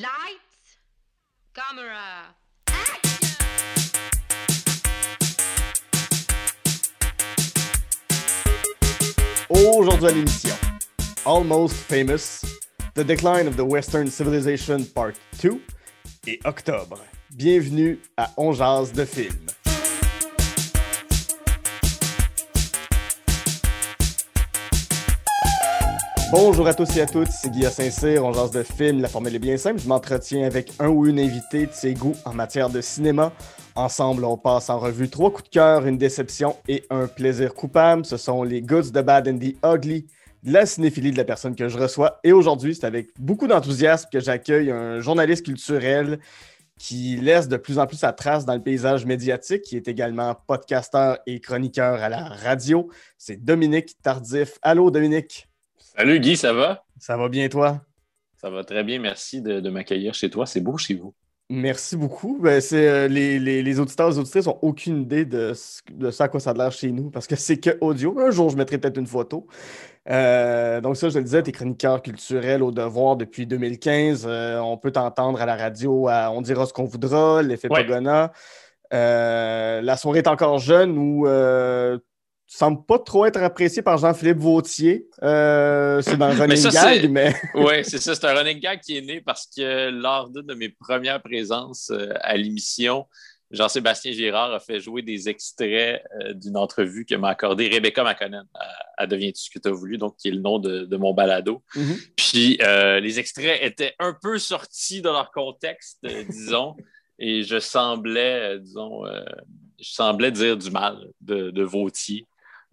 Lights, camera, Aujourd'hui à l'émission, Almost Famous, The Decline of the Western Civilization Part 2 et Octobre. Bienvenue à On Jase de film. Bonjour à tous et à toutes, c'est Guillaume Saint-Cyr, on jase de film, la formule est bien simple, je m'entretiens avec un ou une invitée de ses goûts en matière de cinéma. Ensemble, on passe en revue trois coups de cœur, une déception et un plaisir coupable. Ce sont les goods, the bad and the ugly la cinéphilie de la personne que je reçois. Et aujourd'hui, c'est avec beaucoup d'enthousiasme que j'accueille un journaliste culturel qui laisse de plus en plus sa trace dans le paysage médiatique, qui est également podcasteur et chroniqueur à la radio. C'est Dominique Tardif. Allô, Dominique. Salut Guy, ça va? Ça va bien, toi? Ça va très bien, merci de, m'accueillir chez toi. C'est beau chez vous. Merci beaucoup. Ben, c'est, euh, les, les, auditeurs et les auditrices n'ont aucune idée de, de ça à quoi ça a l'air chez nous parce que c'est que audio. Un jour, je mettrai peut-être une photo. Euh, donc, ça, je le disais, tu es chroniqueur culturel au devoir depuis 2015. Euh, on peut t'entendre à la radio On dira ce qu'on voudra, l'effet ouais. Pagona. la soirée est encore jeune ou semble pas trop être apprécié par Jean-Philippe Vautier. Euh, c'est dans running gag, mais. oui, c'est ça. C'est un running gag qui est né parce que lors d'une de mes premières présences euh, à l'émission, Jean-Sébastien Girard a fait jouer des extraits euh, d'une entrevue que m'a accordée Rebecca McConnell à, Deviens-tu ce que tu as voulu, donc qui est le nom de, mon balado. Mm-hmm. Puis les extraits étaient un peu sortis de leur contexte, disons, et je semblais, disons, je semblais dire du mal de, de Vautier.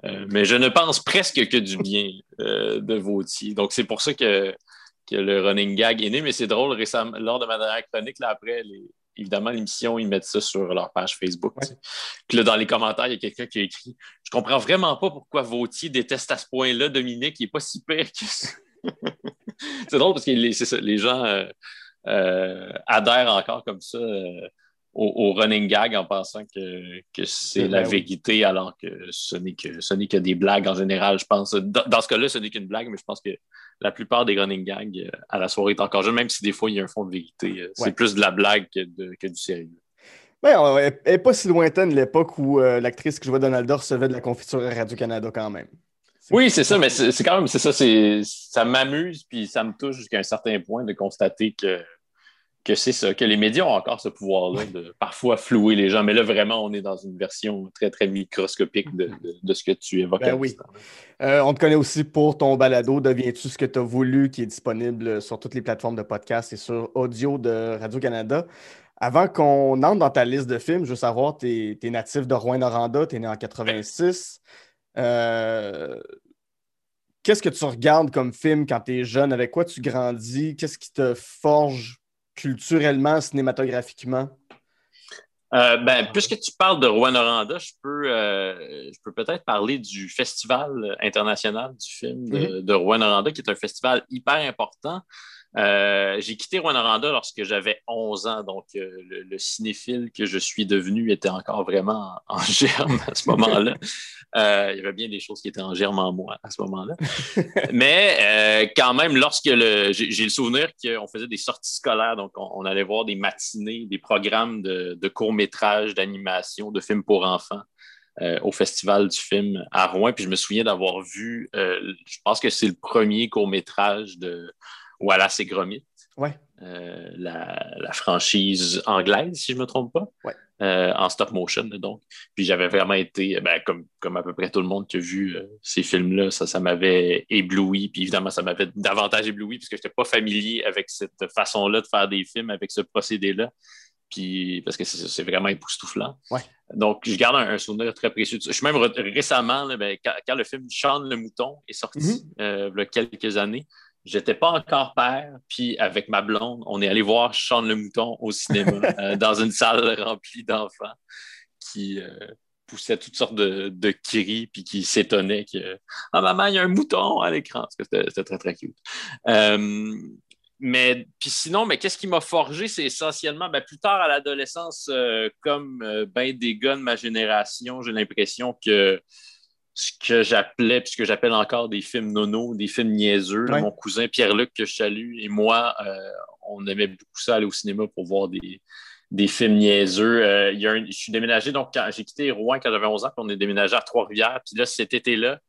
Euh, mais je ne pense presque que du bien euh, de Vautier. Donc, c'est pour ça que, le running gag est né. Mais c'est drôle, récemment, lors de ma dernière chronique, là, après, évidemment, l'émission, ils mettent ça sur leur page Facebook. Puis là, dans les commentaires, il y a quelqu'un qui a écrit Je comprends vraiment pas pourquoi Vautier déteste à ce point-là Dominique, il n'est pas si pire que ça. c'est drôle parce que les, les gens euh, adhèrent encore comme ça au, running gag en pensant que, que c'est la vérité alors que ce n'est que ce n'est que des blagues en général. Je pense dans, ce cas-là, ce n'est qu'une blague, mais je pense que la plupart des running gags euh, à la soirée est encore jeune, même si des fois il y a un fond de vérité. Euh, c'est plus de la blague que, du sérieux. Ben, elle n'est pas si lointaine l'époque où euh, l'actrice que je vois Donald recevait de la confiture à Radio-Canada quand même. Oui, c'est ça, mais c'est quand même, c'est ça, ça m'amuse, puis ça me touche jusqu'à un certain point de constater que que c'est ça, que les médias ont encore ce pouvoir-là de parfois flouer les gens. Mais là, vraiment, on est dans une version très, très microscopique de, ce que tu évoques. Ben oui. Euh, on te connaît aussi pour ton balado Deviens-tu ce que tu as voulu, qui est disponible sur toutes les plateformes de podcast et sur audio de Radio-Canada. Avant qu'on entre dans ta liste de films, je veux savoir, tu es, natif de Rouen-Noranda, tu es né en 86. Euh, qu'est-ce que tu regardes comme film quand tu es jeune? Avec quoi tu grandis? Qu'est-ce qui te forge culturellement, cinématographiquement? Euh, ben, puisque tu parles de Rwanda, je peux, euh, je peux peut-être parler du Festival international du film de, mm-hmm. de Rwanda, qui est un festival hyper important. Euh, j'ai quitté Rwanda lorsque j'avais 11 ans, donc euh, le, cinéphile que je suis devenu était encore vraiment en, germe à ce moment-là. Euh, il y avait bien des choses qui étaient en germe en moi à ce moment-là. Mais quand même, lorsque le, j'ai, le souvenir qu'on faisait des sorties scolaires, donc on, allait voir des matinées, des programmes de, de courts-métrages, d'animation, de films pour enfants. au Festival du film à Rouen. Puis je me souviens d'avoir vu, je pense que c'est le premier court métrage de, Wallace et Gromit. Ouais. Euh, la, franchise anglaise, si je ne me trompe pas. Euh, en stop motion, donc. Puis j'avais vraiment été, ben, comme, comme à peu près tout le monde qui a vu euh, ces films-là, ça, ça m'avait ébloui. Puis évidemment, ça m'avait davantage ébloui puisque je n'étais pas familier avec cette façon-là de faire des films, avec ce procédé-là. Puis parce que c'est vraiment époustouflant. Ouais. Donc, je garde un, souvenir très précieux. Je suis même récemment, ben, quand, le film Sean le Mouton est sorti, mm-hmm. il y a quelques années, J'étais pas encore père, puis avec ma blonde, on est allé voir Sean le Mouton au cinéma, euh, dans une salle remplie d'enfants qui euh, poussaient toutes sortes de, de cris, puis qui s'étonnaient que Ah, maman, il y a un mouton à l'écran. C'était très, très cute. Euh, mais puis sinon, mais qu'est-ce qui m'a forgé? C'est essentiellement, ben, plus tard à l'adolescence, comme ben des gars de ma génération, j'ai l'impression que ce que j'appelais, puis ce que j'appelle encore des films nono, des films niaiseux. mon cousin Pierre-Luc, que je salue, et moi, euh, on aimait beaucoup ça, aller au cinéma pour voir des, des films niaiseux. Euh, il y a un- je suis déménagé, donc j'ai quitté Rouen quand j'avais 11 ans, puis on est déménagé à Trois-Rivières. Puis là, cet été-là,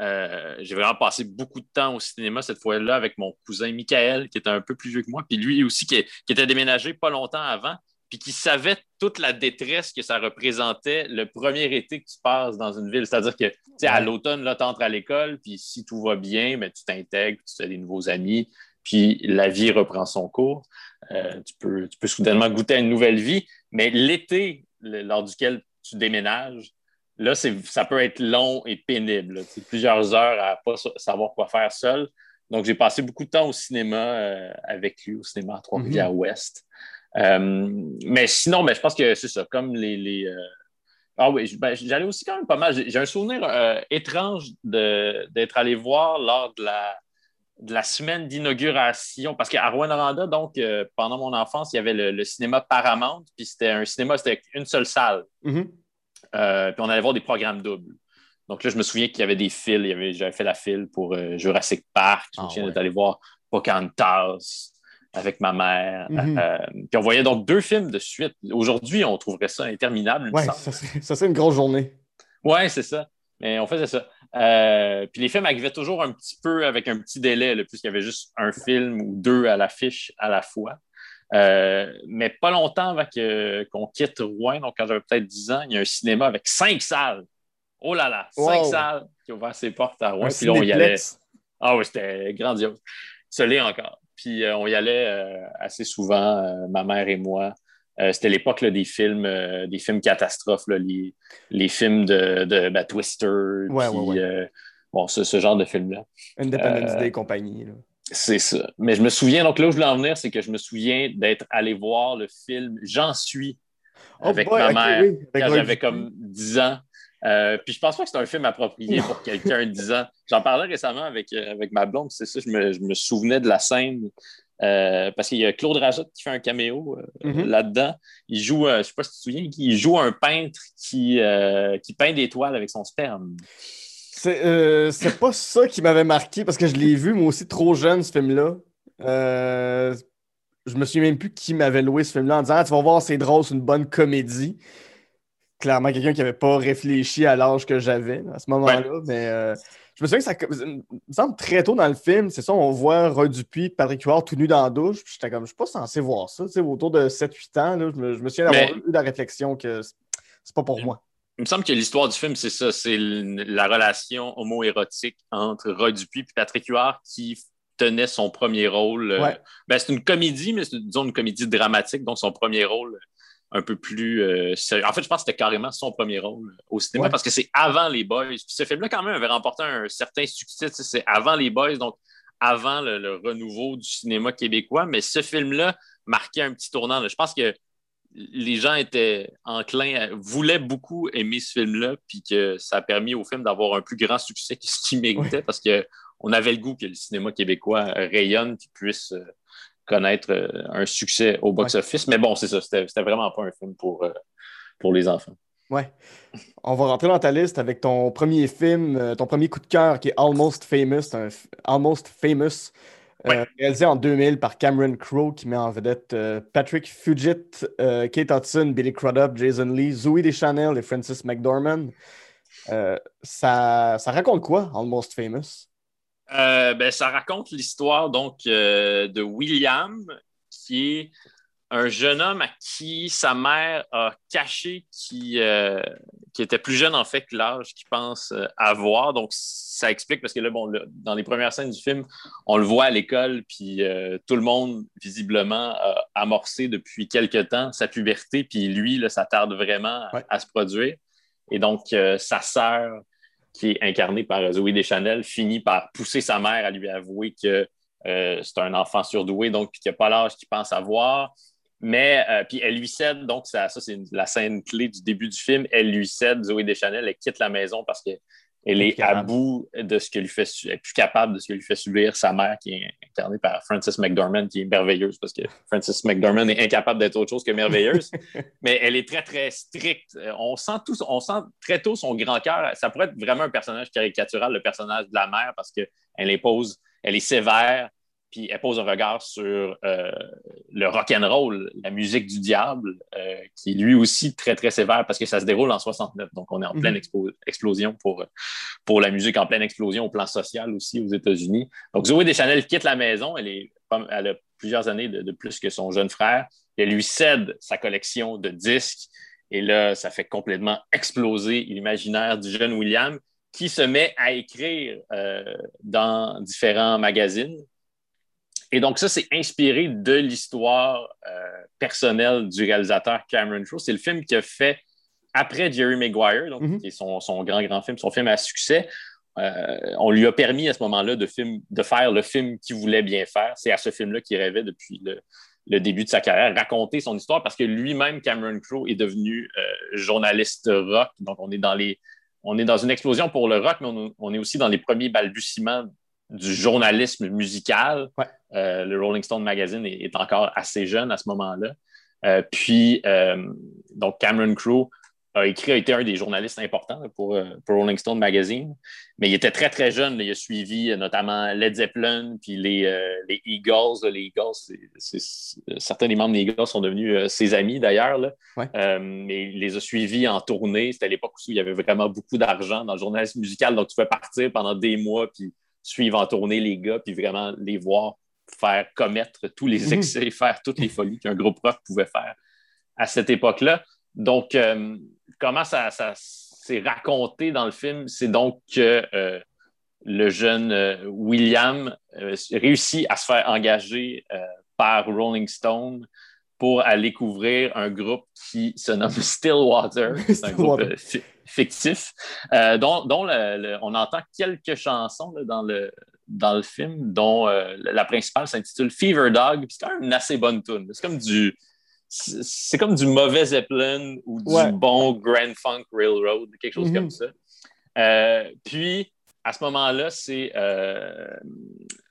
euh, j'ai vraiment passé beaucoup de temps au cinéma cette fois-là avec mon cousin Michael, qui était un peu plus vieux que moi, puis lui aussi qui, qui était déménagé pas longtemps avant, puis qui savait toute la détresse que ça représentait le premier été que tu passes dans une ville. C'est-à-dire que, tu sais, à l'automne, là, tu entres à l'école, puis si tout va bien, ben, tu t'intègres, tu fais des nouveaux amis, puis la vie reprend son cours. Euh, tu, peux, tu peux soudainement goûter à une nouvelle vie, mais l'été lors duquel tu déménages, là, c'est- ça peut être long et pénible. plusieurs heures à pas sa- savoir quoi faire seul. Donc, j'ai passé beaucoup de temps au cinéma euh, avec lui, au cinéma à Trois-Rivières-Ouest. Euh, mais sinon, ben, je pense que c'est ça, comme les. les, euh, Ah oui, ben, j'allais aussi quand même pas mal. J'ai un souvenir euh, étrange de- d'être allé voir lors de la, de la semaine d'inauguration, parce qu'à Rouen-Noranda, donc, euh, pendant mon enfance, il y avait le, le cinéma Paramount, puis c'était un cinéma, c'était une seule salle. Mhm. Euh, puis on allait voir des programmes doubles. Donc là, je me souviens qu'il y avait des fils. Il y avait- J'avais fait la file pour euh, Jurassic Park. Je me Ah, souviens d'être allé voir Pocahontas avec ma mère. Mhm. Euh, puis on voyait donc deux films de suite. Aujourd'hui, on trouverait ça interminable, ça serait une grosse journée. Ouais, c'est ça. Mais on faisait ça. Euh, puis les films arrivaient toujours un petit peu avec un petit délai, puisqu'il y avait juste un film ou deux à l'affiche à la fois. Euh, mais pas longtemps avant qu'on quitte Rouen, donc quand j'avais peut-être 10 ans, il y a un cinéma avec cinq salles. Oh là là, cinq salles qui ont ouvert ses portes à Rouen. Un Puis là, on y allait. Ah oui, c'était grandiose. Ça l'est encore. Puis euh, on y allait euh, assez souvent, euh, ma mère et moi. C'était l'époque des films, des films catastrophes, là, les, les films de, de ben, Twister, Ouais, puis, ouais, ouais. bon, ce, ce genre de film-là. Independence Day et compagnie. là. C'est ça. Mais je me souviens, donc là où je voulais en venir, c'est que je me souviens d'être allé voir le film J'en suis Oh avec boy, ma mère oui, quand j'avais comme 10 ans. Euh, puis je pense pas que c'est un film approprié pour quelqu'un de 10 ans. J'en parlais récemment avec, euh, avec ma blonde, c'est ça, je me, je me souvenais de la scène. euh, parce qu'il y a Claude Rajotte qui fait un caméo euh, Mhm. là-dedans. Il joue, je sais pas si tu te souviens, il joue un peintre qui, qui peint des toiles avec son sperme. C'est c'est pas ça qui m'avait marqué parce que je l'ai vu, moi aussi, trop jeune, ce film-là. Je me souviens même plus qui m'avait loué ce film-là en disant Ah, Tu vas voir, c'est drôle, c'est une bonne comédie. Clairement, quelqu'un qui n'avait pas réfléchi à l'âge que j'avais à ce moment-là. Mais euh, je me souviens que ça me semble très tôt dans le film, c'est ça, on voit Roy Dupuis, Patrick Huard tout nu dans la douche. Puis j'étais comme, je suis pas censé voir ça. Autour de 7-8 ans, là, je, me, je me souviens d'avoir Mais- eu la réflexion que c'est pas pour moi. Il me semble que l'histoire du film, c'est ça, c'est la relation homo-érotique entre Roy Dupuis et Patrick Huard qui tenait son premier rôle. euh, Ouais. ben, c'est une comédie, mais c'est disons une comédie dramatique, donc son premier rôle un peu plus euh, sérieux. En fait, je pense que c'était carrément son premier rôle au cinéma Ouais. parce que c'est avant les Boys. Puis ce film-là, quand même, avait remporté un certain succès. C'est avant les Boys, donc avant le, le renouveau du cinéma québécois. Mais ce film-là marquait un petit tournant. là. Je pense que les gens étaient enclins, à- voulaient beaucoup aimer ce film-là, puis que ça a permis au film d'avoir un plus grand succès que ce qu'il méritait, parce que on avait le goût que le cinéma québécois rayonne, qu'il puisse euh, connaître euh, un succès au box-office. Mais bon, c'est ça, c'était vraiment pas un film pour, euh, pour les enfants. Ouais. On va rentrer dans ta liste avec ton premier film, euh, ton premier coup de cœur qui est Almost Famous, un Almost Famous, euh, réalisé en 2000 par Cameron Crowe, qui met en vedette euh, Patrick Fugit, euh, Kate Hudson, Billy Crudup, Jason Lee, Zoe Deschanel et Francis McDormand. Euh, ça, ça raconte quoi, Almost Famous? Euh, ben, ça raconte l'histoire donc euh, de William, qui est un jeune homme à qui sa mère a caché qui, euh, qui était plus jeune en fait que l'âge qu'il pense avoir. Donc ça explique parce que là, bon, le- dans les premières scènes du film, on le voit à l'école, puis tout le monde visiblement a amorcé depuis quelque temps sa puberté, puis lui, là, ça tarde vraiment à, Ouais. à se produire. Et donc sa sœur qui est incarnée par Zoé Deschanel, finit par pousser sa mère à lui avouer que euh, c'est un enfant surdoué, donc qu'il n'a pas l'âge qu'il pense avoir. Mais euh, puis elle lui cède, donc ça, ça c'est la scène clé du début du film. Elle lui cède, Zoé Deschanel, elle quitte la maison parce qu'elle est Plus à bout de ce que lui fait, elle est plus capable de ce que lui fait subir sa mère, qui est incarnée par Frances McDormand, qui est merveilleuse parce que Frances McDormand est incapable d'être autre chose que merveilleuse. mais elle est très, très stricte. On sent, tout, on sent très tôt son grand cœur. Ça pourrait être vraiment un personnage caricatural, le personnage de la mère, parce qu'elle impose, elle est sévère, puis elle pose un regard sur euh, le rock and roll, la musique du diable, euh, qui est lui aussi très, très sévère parce que ça se déroule en 69. Donc, on est en Mhm. pleine expo- explosion pour, pour la musique, en pleine explosion au plan social aussi aux États-Unis. Donc, Zoé Deschanel quitte la maison. Elle, est, elle a plusieurs années de, de plus que son jeune frère. Elle lui cède sa collection de disques. Et là, ça fait complètement exploser l'imaginaire du jeune William qui se met à écrire euh, dans différents magazines. Et donc, ça, c'est inspiré de l'histoire euh, personnelle du réalisateur Cameron Crowe. C'est le film qu'il a fait après Jerry Maguire, donc, Mhm. qui est son, son grand, grand film, son film à succès. Euh, on lui a permis à ce moment-là de, faire le film qu'il voulait bien faire. C'est à ce film-là qu'il rêvait depuis le, le début de sa carrière, raconter son histoire parce que lui-même, Cameron Crowe, est devenu euh, journaliste rock. Donc, on est dans les, on est dans une explosion pour le rock, mais on, on est aussi dans les premiers balbutiements du journalisme musical. Ouais. Euh, le Rolling Stone Magazine est, est encore assez jeune à ce moment-là. Euh, puis, euh, donc, Cameron Crowe a écrit, a été un des journalistes importants pour, pour Rolling Stone Magazine. Mais il était très, très jeune. Il a suivi notamment Led Zeppelin, puis les, les Eagles. Les Eagles, certains des membres des Eagles sont devenus ses amis d'ailleurs. là. Ouais. Mais il les a suivis en tournée. C'était à l'époque où il y avait vraiment beaucoup d'argent dans le journalisme musical. Donc, tu pouvais partir pendant des mois, puis suivre en tournée les gars, puis vraiment les voir faire commettre tous les Mhm. excès, faire toutes les folies qu'un groupe rock pouvait faire à cette époque-là. Donc, euh, comment ça, ça s'est raconté dans le film? C'est donc que euh, le jeune euh, William réussit à se faire engager par Rolling Stone pour aller couvrir un groupe qui se nomme Stillwater. C'est un groupe fictif, dont, dont le- le- on entend quelques chansons là, dans, le, dans le film, dont euh, la principale s'intitule Fever Dog. puis C'est quand même une assez bonne tune. C'est comme du c'est c'est comme du mauvais Zeppelin ou du Ouais. bon Grand Funk Railroad, quelque chose Mhm. comme ça. Euh, puis, à ce moment-là, c'est euh,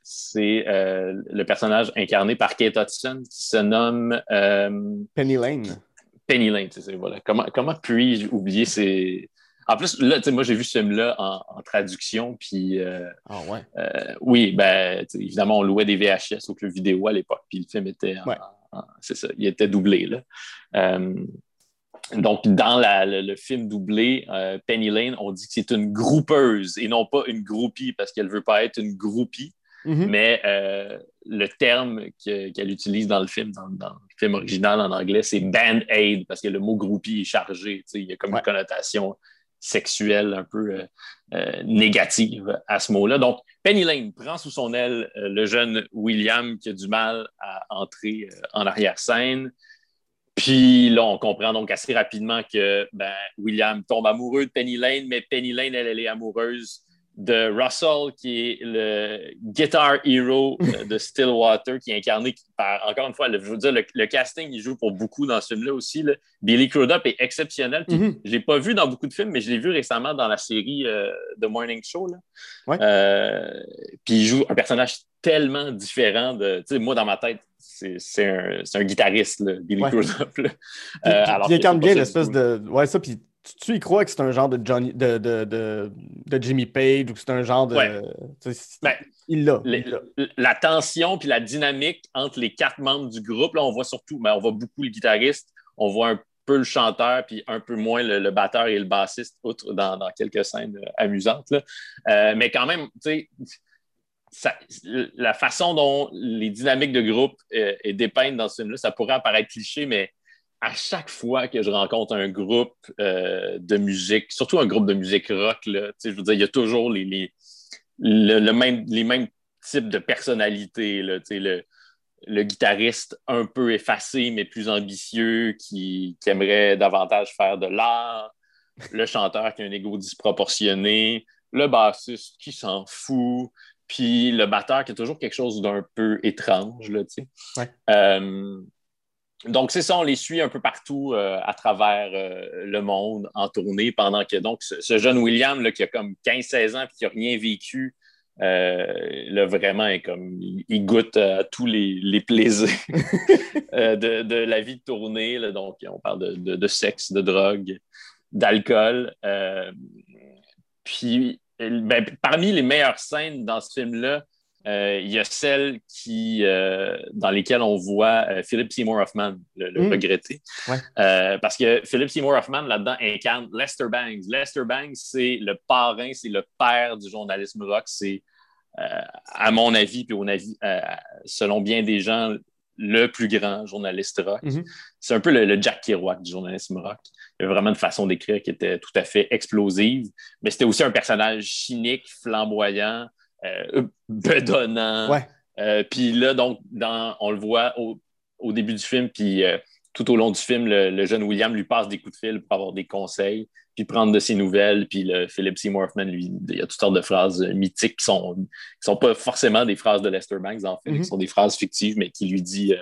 c'est, euh, le personnage incarné par Kate Hudson qui se nomme Penny Lane. Penny Lane. tu sais, Voilà. Comment, comment puis-je oublier ces. En plus, là, tu sais, moi, j'ai vu ce film-là en, en traduction, puis euh, Ah ouais. euh, oui, ben, évidemment, on louait des VHS au club vidéo à l'époque, puis le film était, en- Ouais. en- c'est ça, il était doublé. Là. Euh, donc, dans la- le, le film doublé, Penny Lane, on dit que c'est une groupeuse et non pas une groupie parce qu'elle ne veut pas être une groupie, Mhm. mais euh, le terme que- qu'elle utilise dans le film, dans, dans le film original en anglais, c'est band-aid parce que le mot groupie est chargé. tu sais, Il y a comme Ouais. une connotation sexuelle un peu euh, euh, négative à ce mot-là. Donc, Penny Lane prend sous son aile euh, le jeune William qui a du mal à entrer en arrière-scène. Puis là, on comprend donc assez rapidement que ben, William tombe amoureux de Penny Lane, mais Penny Lane, elle, elle est amoureuse de Russell, qui est le guitar hero de Stillwater, qui est incarné par, encore une fois, le, je veux dire, le, le casting, il joue pour beaucoup dans ce film-là aussi. là. Billy Crudup est exceptionnel. Puis, Mhm. Je l'ai pas vu dans beaucoup de films, mais je l'ai vu récemment dans la série euh, The Morning Show. Là. Ouais. Euh, puis il joue un personnage tellement différent de. Tu sais, moi, dans ma tête, c'est un, guitariste, là, Billy Ouais. Crudup. là. Euh, puis- alors puis il incarne bien l'espèce de. Ouais, ça, puis tu, tu y crois que c'est un genre de Johnny, de, de, de, de Jimmy Page ou que c'est un genre de. Ouais. Ben, il l'a. L'a. tension puis la dynamique entre les quatre membres du groupe, là, on voit surtout, ben, on voit beaucoup le guitariste, on voit un peu le chanteur, puis un peu moins le, le batteur et le bassiste, outre dans, dans quelques scènes euh, amusantes. là. Euh, mais quand même, tu sais, la façon dont les dynamiques de groupe euh, est dépeintes dans ce film-là, ça pourrait apparaître cliché, mais à chaque fois que je rencontre un groupe euh, de musique, surtout un groupe de musique rock, là, je veux dire, il y a toujours les, les, le, le même, les mêmes types de personnalités. Là, le, le guitariste un peu effacé, mais plus ambitieux, qui, qui aimerait davantage faire de l'art, le chanteur qui a un ego disproportionné, le bassiste qui s'en fout, puis le batteur qui a toujours quelque chose d'un peu étrange. Là. Ouais. Euh, donc, c'est ça, on les suit un peu partout euh, à travers euh, le monde en tournée pendant que donc ce, jeune William qui a comme 15-16 ans et qui n'a rien vécu, euh, là, vraiment, comme, il, goûte à tous les, plaisirs de, la vie de tournée. donc, on parle de, sexe, de drogue, d'alcool. Puis, ben, parmi les meilleures scènes dans ce film-là, il y a celles qui, euh, dans lesquelles on voit euh, Philip Seymour Hoffman, le, le Mm. regretté. Ouais. Euh, parce que Philip Seymour Hoffman, là-dedans, incarne Lester Bangs. Lester Bangs, c'est le parrain, c'est le père du journalisme rock. C'est, euh, à mon avis, puis au avis, euh, selon bien des gens, le plus grand journaliste rock. Mhm. C'est un peu le, le Jack Kerouac du journalisme rock. Il y avait vraiment une façon d'écrire qui était tout à fait explosive, mais c'était aussi un personnage cynique, flamboyant, euh, bedonnant. Ouais. Euh, puis là, donc, dans, on le voit au, au début du film, puis euh, tout au long du film, le, le jeune William lui passe des coups de fil pour avoir des conseils, puis prendre de ses nouvelles. Puis le Philip Seymour Hoffman, lui, il y a toutes sortes de phrases euh, mythiques qui sont, qui sont pas forcément des phrases de Lester Banks, en fait, Mhm. qui sont des phrases fictives, mais qui lui dit, euh,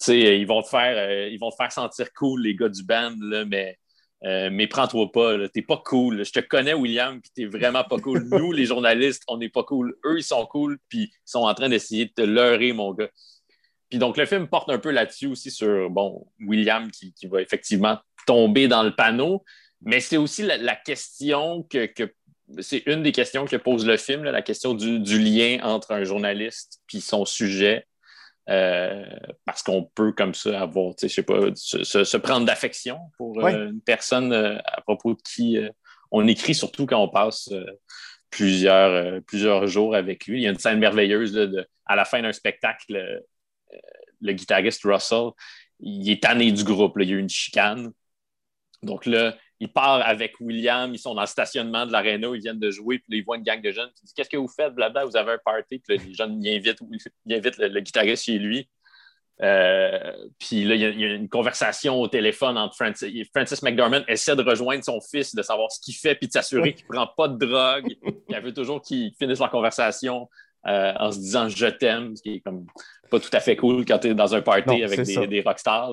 tu sais, euh, ils vont te faire, euh, ils vont te faire sentir cool, les gars du band, là, mais euh, mais prends-toi pas, t'es pas cool. Je te connais, William, puis t'es vraiment pas cool. Nous, les journalistes, on n'est pas cool. Eux, ils sont cool, puis ils sont en train d'essayer de te leurrer, mon gars. Puis donc, le film porte un peu là-dessus aussi sur, bon, William qui, va effectivement tomber dans le panneau, mais c'est aussi la, question que, c'est une des questions que pose le film, la question du, du lien entre un journaliste puis son sujet. Euh, parce qu'on peut comme ça avoir, tu sais, je sais pas, se, prendre d'affection pour euh, une personne euh, à propos de qui on écrit, surtout quand on passe plusieurs, plusieurs jours avec lui. Il y a une scène merveilleuse là, de- à la fin d'un spectacle, le guitariste Russell, il est tanné du groupe, là, il y a eu une chicane. Donc là, il part avec William, ils sont dans le stationnement de l'aréna, ils viennent de jouer, puis là, ils voient une gang de jeunes, puis ils disent Qu'est-ce que vous faites, blabla, vous avez un party, puis là, les jeunes ils invitent, ils invitent le, le guitariste chez lui. Euh, puis là, il y, a, y une conversation au téléphone entre Francis, Francis McDormand essaie de rejoindre son fils, de savoir ce qu'il fait, puis de s'assurer qu'il ne prend pas de drogue. Il veut toujours qu'ils finissent leur conversation euh, en se disant je t'aime, ce qui est comme pas tout à fait cool quand tu es dans un party Non, avec des, des rockstars.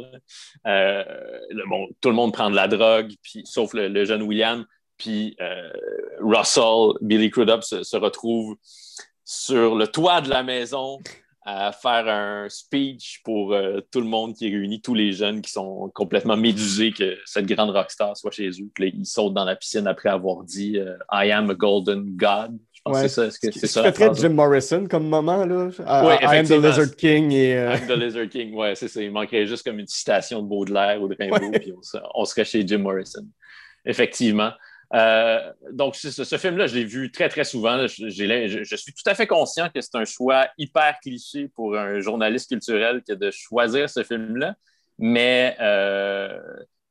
Euh, le- bon, tout le monde prend de la drogue, puis, sauf le, le jeune William. Puis euh, Russell, Billy Crudup se, se retrouve sur le toit de la maison à faire un speech pour tout le monde qui est réuni, tous les jeunes qui sont complètement médusés que cette grande rockstar soit chez eux. Puis là, ils sautent dans la piscine après avoir dit I am a golden god. Ouais. c'est ça. Est-ce que Ce c'est ça? la très? Jim Morrison comme moment, là. Ouais, I am the. Lizard King et. euh, I'm the Lizard King, ouais, c'est ça. Il manquerait juste comme une citation de Baudelaire ou de Rimbaud, Ouais. puis on, on serait chez Jim Morrison. Effectivement. Euh, donc, c'est ce film-là, je l'ai vu très, très souvent. Je, je- je suis tout à fait conscient que c'est un choix hyper cliché pour un journaliste culturel que de choisir ce film-là, mais euh,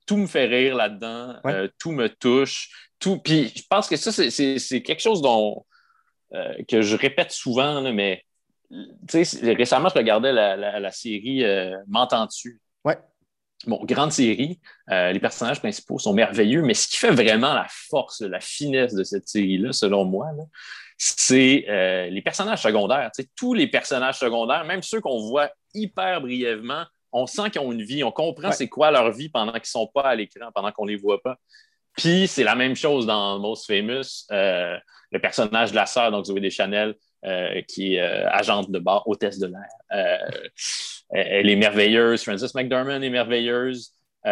tout me fait rire là-dedans, Ouais. tout me touche, tout. Puis, je pense que ça, c'est- c'est c'est quelque chose dont, euh, que je répète souvent, là, mais récemment, je regardais la, la- la série euh, M'entends-tu? Ouais. Bon, grande série. Euh, les personnages principaux sont merveilleux, mais ce qui fait vraiment la force, la finesse de cette série-là, selon moi, c'est les personnages secondaires. Tous les personnages secondaires, même ceux qu'on voit hyper brièvement, on sent qu'ils ont une vie, on comprend Ouais. c'est quoi leur vie pendant qu'ils sont pas à l'écran, pendant qu'on les voit pas. Puis c'est la même chose dans Most Famous. Euh, le personnage de la sœur, donc Zoé Deschanel, euh, qui est euh, agente de bar, hôtesse de l'air. Euh, elle est merveilleuse. Frances McDormand est merveilleuse. Il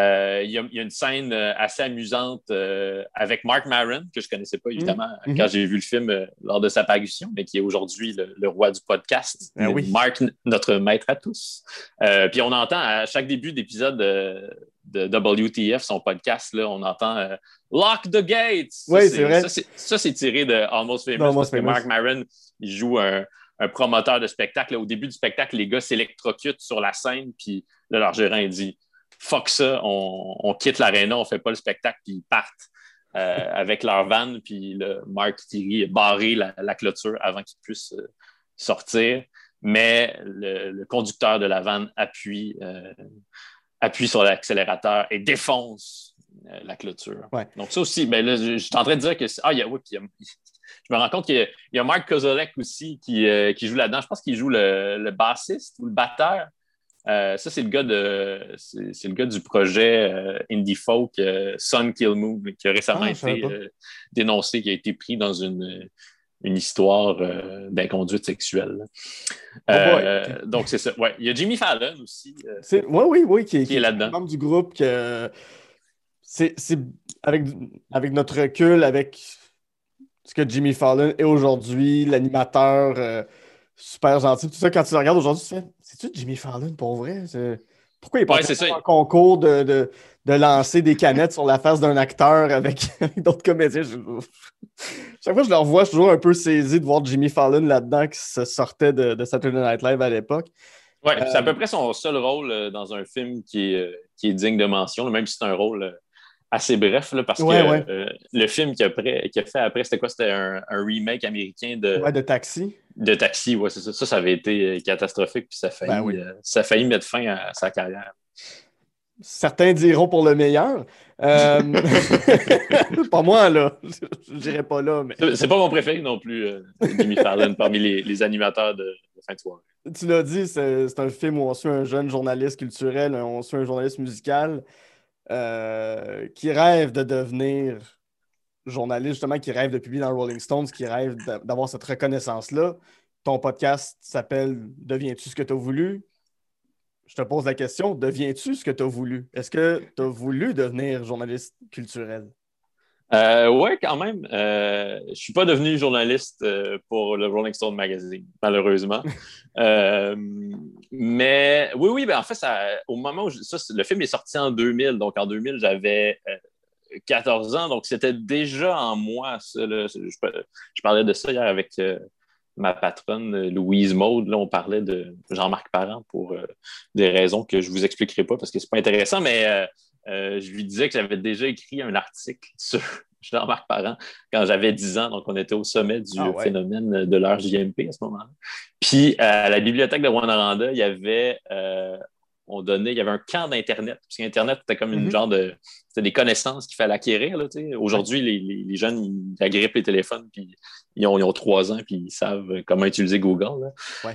y, a- il y a une scène assez amusante avec Mark Maron, que je ne connaissais pas évidemment Mhm. quand j'ai vu le film lors de sa parution, mais qui est aujourd'hui le, le roi du podcast. Ah oui. Mark, notre maître à tous. Puis on entend à chaque début d'épisode de, WTF, son podcast, là, on entend euh, Lock the gates. Oui, c'est vrai. Ça, c'est- tiré de Almost Famous. Almost parce que. Mark Maron, il joue un, un promoteur de spectacle. Au début du spectacle, les gars s'électrocutent sur la scène, puis là, leur gérant il dit Fuck ça, on, on quitte l'aréna, on fait pas le spectacle, puis ils partent euh, avec leur van, puis le Mark Thierry a barré la, la clôture avant qu'ils puissent euh, sortir. Mais le, le conducteur de la van appuie, appuie sur l'accélérateur et défonce euh, la clôture. Ouais. Donc, ça aussi, ben là, je, je suis en train de dire que. c'est- Ah, il y a, oui, puis il y a- je me rends compte qu'il y y a Mark Kozolek aussi qui, euh, qui joue là-dedans. Je pense qu'il joue le, le bassiste ou le batteur. Euh, ça, c'est le gars de c'est le gars du projet euh, indie folk euh, Sun Kill Moon qui a récemment Ah, été euh, dénoncé, qui a été pris dans une, une histoire euh, d'inconduite sexuelle. Oh Euh, Donc, c'est ça. Ouais. Il y a Jimmy Fallon aussi. euh, Oui, oui, oui, qui, Qui est là-dedans. membre du groupe. Que... C'est avec, avec notre recul, avec ce que Jimmy Fallon est aujourd'hui, l'animateur, super gentil. Tout ça, quand tu le regardes aujourd'hui, tu fais C'est-tu Jimmy Fallon pour vrai? Pourquoi il n'est pas en concours de, de, de, lancer des canettes sur la face d'un acteur avec, d'autres comédiens Chaque fois que je le revois, je suis toujours un peu saisi de voir Jimmy Fallon là-dedans qui se sortait de, de Saturday Night Live à l'époque. Oui, c'est à peu près son seul rôle euh, dans un film qui est, euh, qui est digne de mention, même si c'est un rôle euh, assez bref, parce que le film qu'il a, fait après, c'était quoi? C'était un, remake américain de... de Taxi. De Taxi, oui, c'est ça. Ça, ça avait été catastrophique, puis ça a failli, ben ça a failli mettre fin à sa carrière. Certains diront pour le meilleur. pas moi, là. Je dirais pas là. Mais... C'est pas mon préféré non plus, Jimmy Fallon, parmi les, les animateurs de, de fin de soirée tu l'as dit, c'est un film où on suit un jeune journaliste culturel, on suit un journaliste musical euh, qui rêve de devenir journaliste, justement, qui rêve de publier dans Rolling Stones, qui rêve d'avoir cette reconnaissance-là. Ton podcast s'appelle Deviens-tu ce que tu as voulu? Je te pose la question, deviens-tu ce que tu as voulu? Est-ce que tu as voulu devenir journaliste culturel? Euh, oui, quand même. Euh, je ne suis pas devenu journaliste euh, pour le Rolling Stone Magazine, malheureusement. Mais oui, oui, ben, en fait, ça, au moment où ça, le film est sorti en 2000, donc en 2000, j'avais 14 ans, donc c'était déjà en moi. je, parlais de ça hier avec ma patronne Louise Maude. Là, on parlait de Jean-Marc Parent pour des raisons que je ne vous expliquerai pas parce que ce n'est pas intéressant, mais euh, je lui disais que j'avais déjà écrit un article sur Jean-Marc Parent quand j'avais 10 ans. Donc, on était au sommet du ah phénomène de l'heure JMP à ce moment-là. Puis, euh, à la bibliothèque de Rwanda, il y avait, euh, on donnait, il y avait un camp d'Internet. Parce qu'Internet, c'était comme une mm-hmm. genre de. C'était des connaissances qu'il fallait acquérir. Aujourd'hui, les, jeunes, ils agrippent les téléphones, puis ils ont, ils trois ans, puis ils savent comment utiliser Google.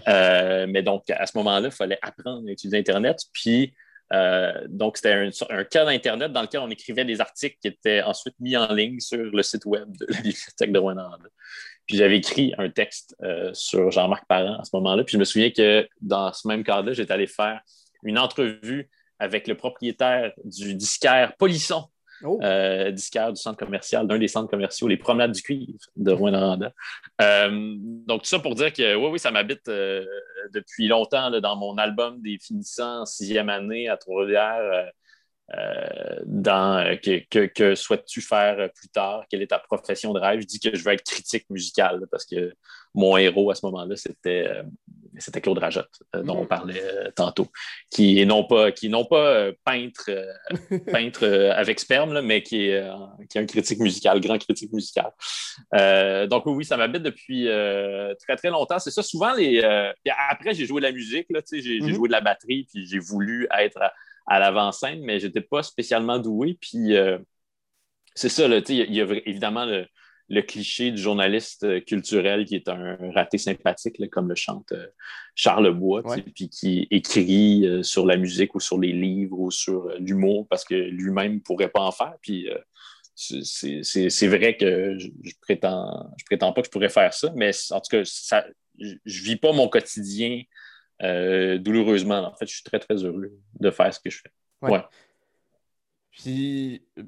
mais donc, à ce moment-là, il fallait apprendre à utiliser Internet. Puis, euh, donc, c'était un, cas d'Internet dans lequel on écrivait des articles qui étaient ensuite mis en ligne sur le site web de la bibliothèque de Rwanda. Puis j'avais écrit un texte euh, sur Jean-Marc Parent à ce moment-là. Puis je me souviens que dans ce même cadre-là, j'étais allé faire une entrevue avec le propriétaire du disquaire Polisson oh. euh, disquaire du centre commercial, d'un des centres commerciaux, les promenades du cuivre de Rwanda. Euh, donc, tout ça pour dire que oui, oui, ça m'habite euh, depuis longtemps dans mon album des finissants en sixième année à Trois-Rivières. Dans que, que, souhaites-tu faire plus tard? Quelle est ta profession de rêve? Je dis que je veux être critique musicale parce que mon héros à ce moment-là, c'était, c'était Claude Rajotte, euh, dont on mm. parlait tantôt, qui est non pas, qui non pas peintre, peintre avec sperme, mais qui est, qui est un critique musical, grand critique musical. donc oui, ça m'habite depuis très très longtemps. C'est ça, souvent les. après, j'ai joué de la musique, là, j'ai, j'ai mm-hmm. joué de la batterie, puis j'ai voulu être à l'avant-scène, mais je n'étais pas spécialement doué. Puis euh, c'est ça, il y, a évidemment le, cliché du journaliste euh, culturel qui est un raté sympathique, comme le chante euh, Charles Bois, puis qui écrit sur la musique ou sur les livres ou sur l'humour parce que lui-même ne pourrait pas en faire. Puis c'est vrai que je, je, prétends, je prétends pas que je pourrais faire ça, mais en tout cas, ça, je ne vis pas mon quotidien euh, douloureusement. En fait, je suis très, très heureux de faire ce que je fais. Ouais. Puis, euh,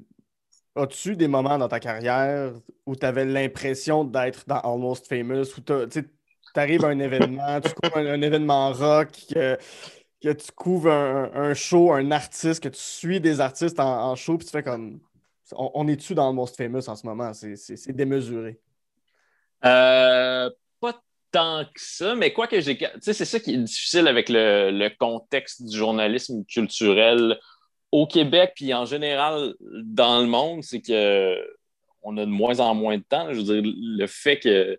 as-tu des moments dans ta carrière où tu avais l'impression d'être dans Almost Famous, où tu arrives à un événement, tu couvres un, événement rock, que, tu couvres un, show, un artiste, que tu suis des artistes en, show, puis tu fais comme. On, est-tu dans Almost Famous en ce moment? C'est démesuré. Euh, tant que ça, mais quoi que j'ai. Tu sais, c'est ça qui est difficile avec le, contexte du journalisme culturel au Québec, puis en général dans le monde, c'est que on a de moins en moins de temps. Je veux dire, le fait que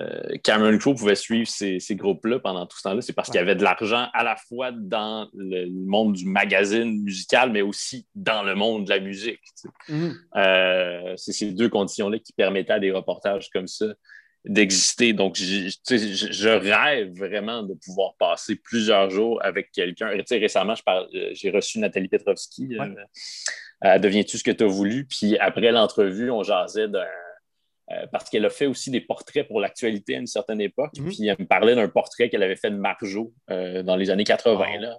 euh, Cameron Crowe pouvait suivre ces, groupes-là pendant tout ce temps-là, c'est parce qu'il y avait de l'argent à la fois dans le, monde du magazine musical, mais aussi dans le monde de la musique. Mm-hmm. Euh, c'est ces deux conditions-là qui permettaient à des reportages comme ça d'exister. Donc, je, rêve vraiment de pouvoir passer plusieurs jours avec quelqu'un. Récemment, euh, j'ai reçu Nathalie Petrovski. Euh, euh, Deviens-tu ce que tu as voulu? Puis après l'entrevue, on jasait d'un. parce qu'elle a fait aussi des portraits pour l'actualité à une certaine époque. Mm-hmm. Puis elle me parlait d'un portrait qu'elle avait fait de Marjo dans les années 80. Là.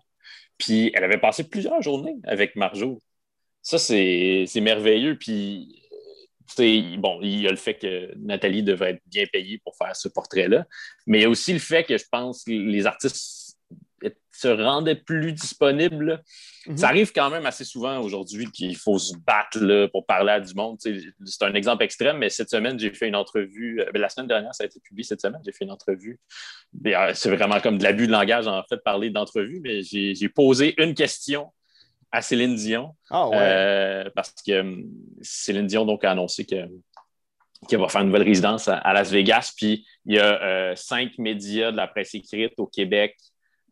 Puis elle avait passé plusieurs journées avec Marjo. Ça, c'est merveilleux. Puis bon, il y a le fait que Nathalie devait être bien payée pour faire ce portrait-là, mais il y a aussi le fait que je pense que les artistes se rendaient plus disponibles. Mhm. Ça arrive quand même assez souvent aujourd'hui qu'il faut se battre là, pour parler à du monde. C'est un exemple extrême, mais cette semaine, j'ai fait une entrevue. Euh, ben, la semaine dernière, ça a été publié cette semaine, j'ai fait une entrevue. Euh, c'est vraiment comme de l'abus de langage, en fait, parler d'entrevue, mais j'ai posé une question à Céline Dion. Ah, euh, parce que hum, Céline Dion donc, a annoncé qu'elle va faire une nouvelle résidence à, Las Vegas. Puis il y a cinq médias de la presse écrite au Québec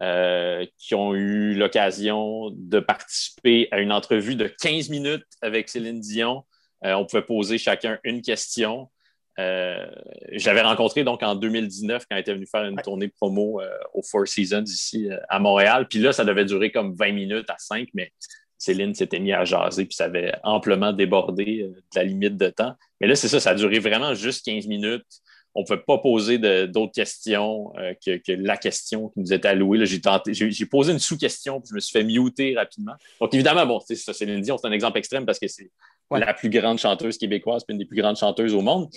euh, qui ont eu l'occasion de participer à une entrevue de 15 minutes avec Céline Dion. Euh, on pouvait poser chacun une question. Euh, j'avais rencontré donc en 2019 quand elle était venue faire une tournée promo au Four Seasons ici à Montréal. Puis là, ça devait durer comme 20 minutes à 5, mais Céline s'était mise à jaser, puis ça avait amplement débordé de la limite de temps. Mais là, c'est ça, ça a duré vraiment juste 15 minutes on ne pouvait pas poser d'autres questions euh, que, la question qui nous était allouée. J'ai posé une sous-question, puis je me suis fait muter rapidement. Donc, évidemment, bon, c'est ça, Céline Dion, c'est un exemple extrême parce que c'est la plus grande chanteuse québécoise, puis une des plus grandes chanteuses au monde.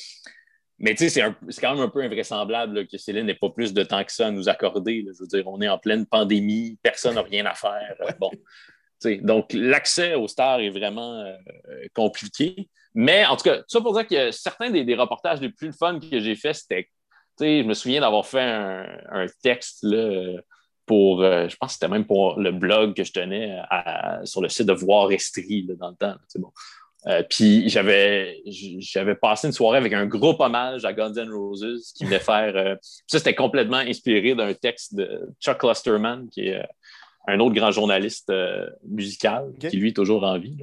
Mais tu sais, c'est quand même un peu invraisemblable que Céline n'ait pas plus de temps que ça à nous accorder. Je veux dire, on est en pleine pandémie, personne n'a rien à faire. Bon. donc, l'accès aux stars est vraiment euh, compliqué. Mais en tout cas, ça pour dire que certains des, reportages les plus fun que j'ai fait, c'était. Je me souviens d'avoir fait un, texte pour. Euh, je pense que c'était même pour le blog que je tenais sur le site de Voir Estrie dans le temps. Bon. Euh, puis j'avais, j'avais passé une soirée avec un groupe hommage à Guns N' Roses qui voulait faire. Euh, ça, c'était complètement inspiré d'un texte de Chuck Clusterman, qui est un autre grand journaliste musical, qui lui est toujours en vie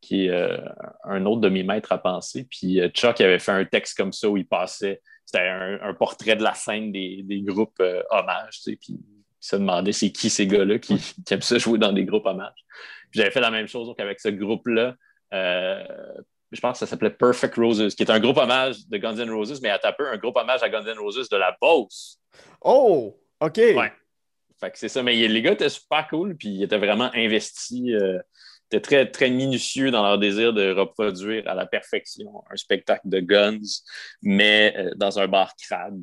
qui est euh, un autre de mes maîtres à penser. Puis euh, Chuck avait fait un texte comme ça où il passait, c'était un, portrait de la scène des, groupes euh, hommages, tu sais, puis il se demandait c'est qui ces gars-là qui, aiment ça jouer dans des groupes hommages. J'avais fait la même chose donc, avec ce groupe-là. Je pense que ça s'appelait Perfect Roses, qui est un groupe hommage de Guns N' Roses, mais à taper un groupe hommage à Guns N' Roses de la Beauce. Oh, OK. Ouais. Fait que c'est ça. Mais les gars étaient super cool, puis ils étaient vraiment investis étaient très, très minutieux dans leur désir de reproduire à la perfection un spectacle de Guns, mais euh, dans un bar crade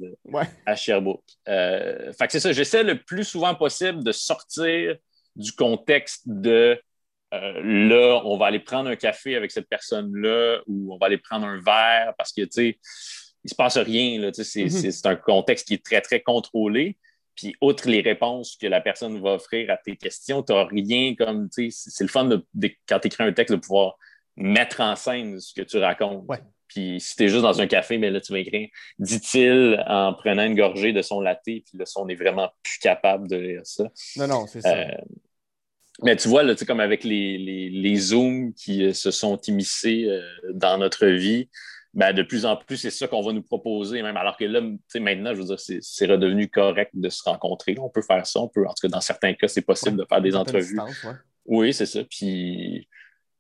à Sherbrooke. Euh, fait que c'est ça, j'essaie le plus souvent possible de sortir du contexte de euh, là, on va aller prendre un café avec cette personne-là ou on va aller prendre un verre parce que, tu sais, il se passe rien. Mm-hmm. C'est un contexte qui est très, très contrôlé. Puis, outre les réponses que la personne va offrir à tes questions, tu n'as rien comme, tu sais, c'est le fun de, quand tu écris un texte de pouvoir mettre en scène ce que tu racontes. Puis, si tu es juste dans un café, mais là, tu vas écrire, dit-il en prenant une gorgée de son latte, puis là, on est vraiment plus capable de lire ça. Non, non, c'est ça. Euh, mais tu vois, là, comme avec les, les, Zooms qui euh, se sont immiscés euh, dans notre vie, ben, de plus en plus, c'est ça qu'on va nous proposer, même alors que là, maintenant, je veux dire, c'est redevenu correct de se rencontrer. On peut faire ça, on peut, en tout cas, dans certains cas, c'est possible de faire des entrevues. Oui, c'est ça. Puis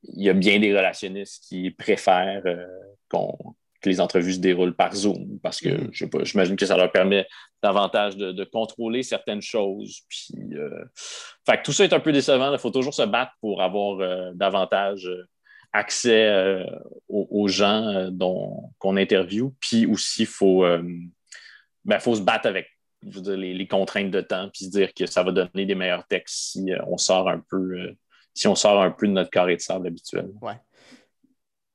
il y a bien des relationnistes qui préfèrent euh, que les entrevues se déroulent par Zoom parce que, mm. je sais pas, j'imagine que ça leur permet davantage de, contrôler certaines choses. Puis, euh, fait tout ça est un peu décevant. Il faut toujours se battre pour avoir euh, davantage accès euh, aux, gens dont, qu'on interviewe. Puis aussi, il faut, ben, faut se battre avec les, contraintes de temps, puis se dire que ça va donner des meilleurs textes si on sort un peu, si on sort un peu de notre carré de sable habituel. Ouais.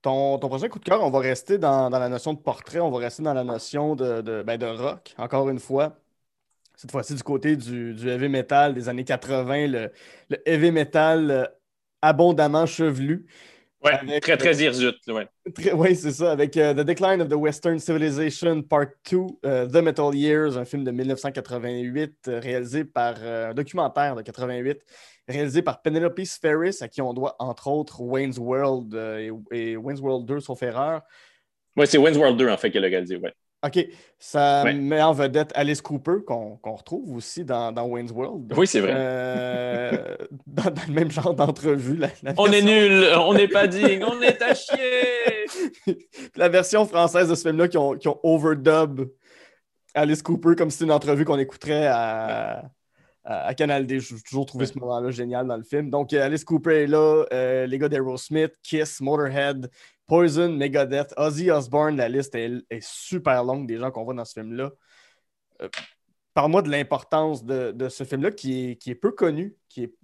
Ton, prochain coup de cœur, on va rester dans, la notion de portrait, on va rester dans la notion de, de, ben, rock, encore une fois. Cette fois-ci, du côté du, heavy metal des années 80, le, le heavy metal abondamment chevelu. Oui, très, très hirsute. Oui, c'est ça. Avec euh, The Decline of the Western Civilization Part 2, euh, The Metal Years, un film de 1988 euh, réalisé par un documentaire de 88 réalisé par Penelope Ferris, à qui on doit entre autres Wayne's World et, Wayne's World 2, sauf erreur. Oui, c'est Wayne's World 2 en fait qu'elle a réalisé, oui. OK. Ça met en vedette Alice Cooper, qu'on retrouve aussi dans, dans, Wayne's World. Oui, c'est vrai. Euh, dans, le même genre d'entrevue. on est nul, on n'est pas digne, on est à chier. la version française de ce film-là qui ont, qui ont overdub Alice Cooper comme si c'était une entrevue qu'on écouterait à, à Canal D. J'ai toujours trouvé ce moment-là génial dans le film. Donc, Alice Cooper est là, les gars d'Aerosmith, Kiss, Motorhead, Poison, Megadeth, Ozzy Osbourne. La liste est, super longue des gens qu'on voit dans ce film-là. Parle-moi de l'importance de, ce film-là qui est, qui est peu connu, qui est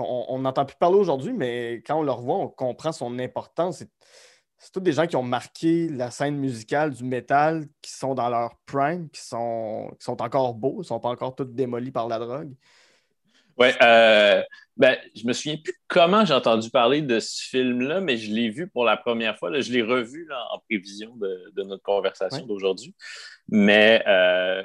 on n'entend plus parler aujourd'hui, mais quand on le revoit, on comprend son importance. C'est tous des gens qui ont marqué la scène musicale du métal, qui sont dans leur prime, qui sont, qui sont encore beaux, qui ne sont pas encore tous démolis par la drogue. Oui, euh, ben, je me souviens plus comment j'ai entendu parler de ce film-là, mais je l'ai vu pour la première fois. je l'ai revu en prévision de, notre conversation d'aujourd'hui. Mais euh,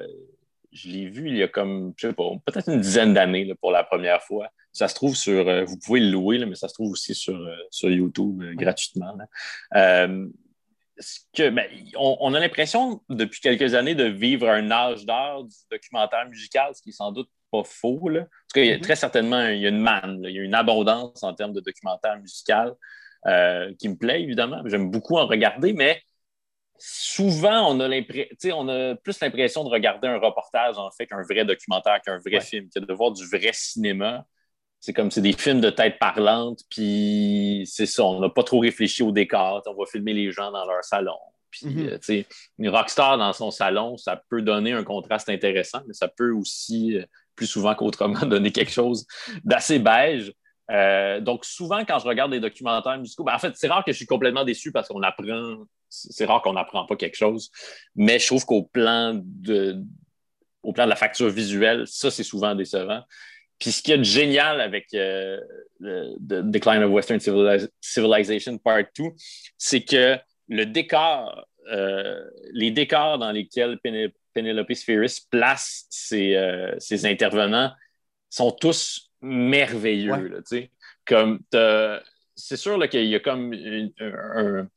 je l'ai vu il y a comme, je sais pas, peut-être une dizaine d'années pour la première fois. Ça se trouve sur, euh, vous pouvez le louer, mais ça se trouve aussi sur, euh, sur YouTube euh, gratuitement. que, ben, on, a l'impression depuis quelques années de vivre un âge d'or du documentaire musical, ce qui est sans doute pas faux. Là. En tout cas, il y a, mm-hmm. très certainement il y a une manne, il y a une abondance en termes de documentaire musical qui me plaît, évidemment. J'aime beaucoup en regarder, mais souvent, on a, on a plus l'impression de regarder un reportage en fait qu'un vrai documentaire, qu'un vrai film, que de voir du vrai cinéma. C'est comme c'est des films de tête parlante, puis c'est ça, on n'a pas trop réfléchi au décor. On va filmer les gens dans leur salon. Puis, mm-hmm. euh, tu sais, une rockstar dans son salon, ça peut donner un contraste intéressant, mais ça peut aussi, euh, plus souvent qu'autrement, donner quelque chose d'assez beige. Euh, donc, souvent, quand je regarde des documentaires musicaux, ben, en fait, c'est rare que je suis complètement déçu parce qu'on apprend, c'est rare qu'on n'apprend pas quelque chose, mais je trouve qu'au plan de, au plan de la facture visuelle, ça, c'est souvent décevant. Puis ce qui est génial avec euh, The Decline of Western Civilization Part 2, c'est que le décor, euh, les décors dans lesquels Penelope Spheris place ses, intervenants sont tous merveilleux. comme c'est sûr qu'il y a comme un,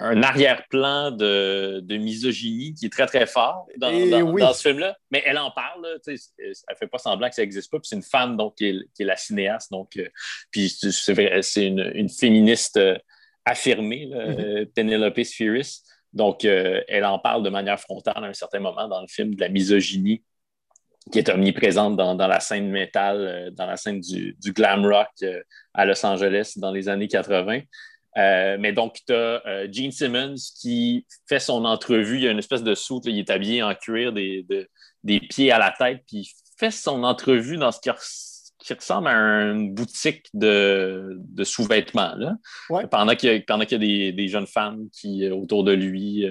arrière-plan de, misogynie qui est très, très fort dans, ce film-là. Mais elle en parle, elle ne fait pas semblant que ça n'existe pas. Puis c'est une femme donc, qui, est, la cinéaste. Donc, euh, puis c'est c'est une, féministe euh, affirmée, mm-hmm. Penelope Spheris. Donc, euh, elle en parle de manière frontale à un certain moment dans le film de la misogynie qui est omniprésente dans, la scène métal, euh, dans la scène du, glam rock euh, à Los Angeles dans les années 80. Euh, mais donc, tu as Gene Simmons qui fait son entrevue. Il y a une espèce de soute, il est habillé en cuir des, des pieds à la tête, puis il fait son entrevue dans ce qui, ressemble à une boutique de, sous-vêtements. Pendant qu'il y a, pendant qu'il y a des, jeunes femmes qui, autour de lui,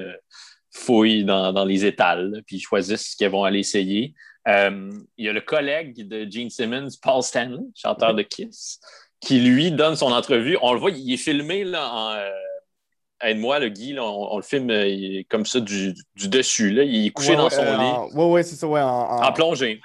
fouillent dans, dans les étals, puis choisissent ce qu'elles vont aller essayer. Euh, il y a le collègue de Gene Simmons, Paul Stanley, chanteur de Kiss, qui lui donne son entrevue. On le voit, il est filmé là, en. Euh, aide-moi, le Guy, on, le filme euh, comme ça du, dessus. Là. Il est couché dans son lit. Oui, oui, c'est ça, ouais, en, plongée.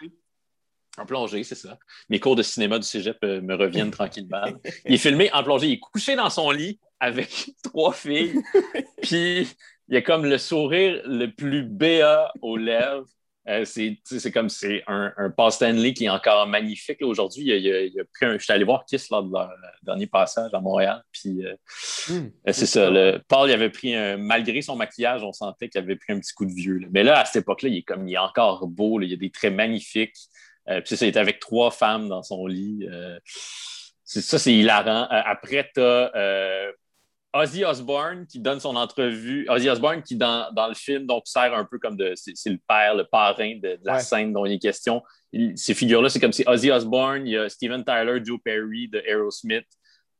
En plongée, c'est ça. Mes cours de cinéma du cégep me reviennent tranquillement. Il est filmé en plongée. Il est couché dans son lit avec trois filles. Puis il y a comme le sourire le plus béat aux lèvres. Euh, c'est comme c'est un, un Paul Stanley qui est encore magnifique. Aujourd'hui, il, je suis allé voir Kiss lors de leur dernier passage à Montréal. Puis euh, hmm, euh, c'est ça. Le, Paul il avait pris un, malgré son maquillage, on sentait qu'il avait pris un petit coup de vieux. Mais là, à cette époque-là, il est comme il est encore beau. Il il a des traits magnifiques. puis ça, il était avec trois femmes dans son lit. ça, c'est hilarant. après, tu as Ozzy Osbourne qui donne son entrevue. Ozzy Osbourne qui, dans, dans le film, donc sert un peu comme de. C'est le père, le parrain de, la scène dont il est question. ces figures-là, c'est comme si Ozzy Osbourne, il y a Steven Tyler, Joe Perry de Aerosmith,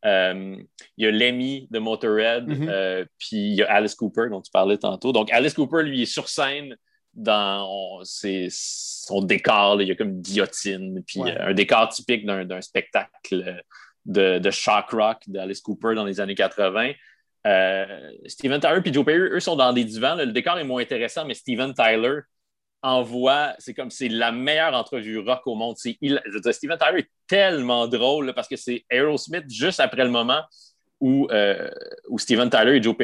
euh, il y a Lemmy de Motorhead, mm-hmm. euh, puis il y a Alice Cooper dont tu parlais tantôt. Donc, Alice Cooper, lui, est sur scène dans son décor. il y a comme une guillotine, puis un décor typique d'un spectacle de, de shock rock d'Alice Cooper dans les années 80. Euh, Steven Tyler et Joe Perry, eux, sont dans des divans. le décor est moins intéressant, mais Steven Tyler envoie, c'est comme c'est la meilleure entrevue rock au monde. Il, je veux dire, Steven Tyler est tellement drôle parce que c'est Aerosmith juste après le moment où, euh, où Steven Tyler et Joe,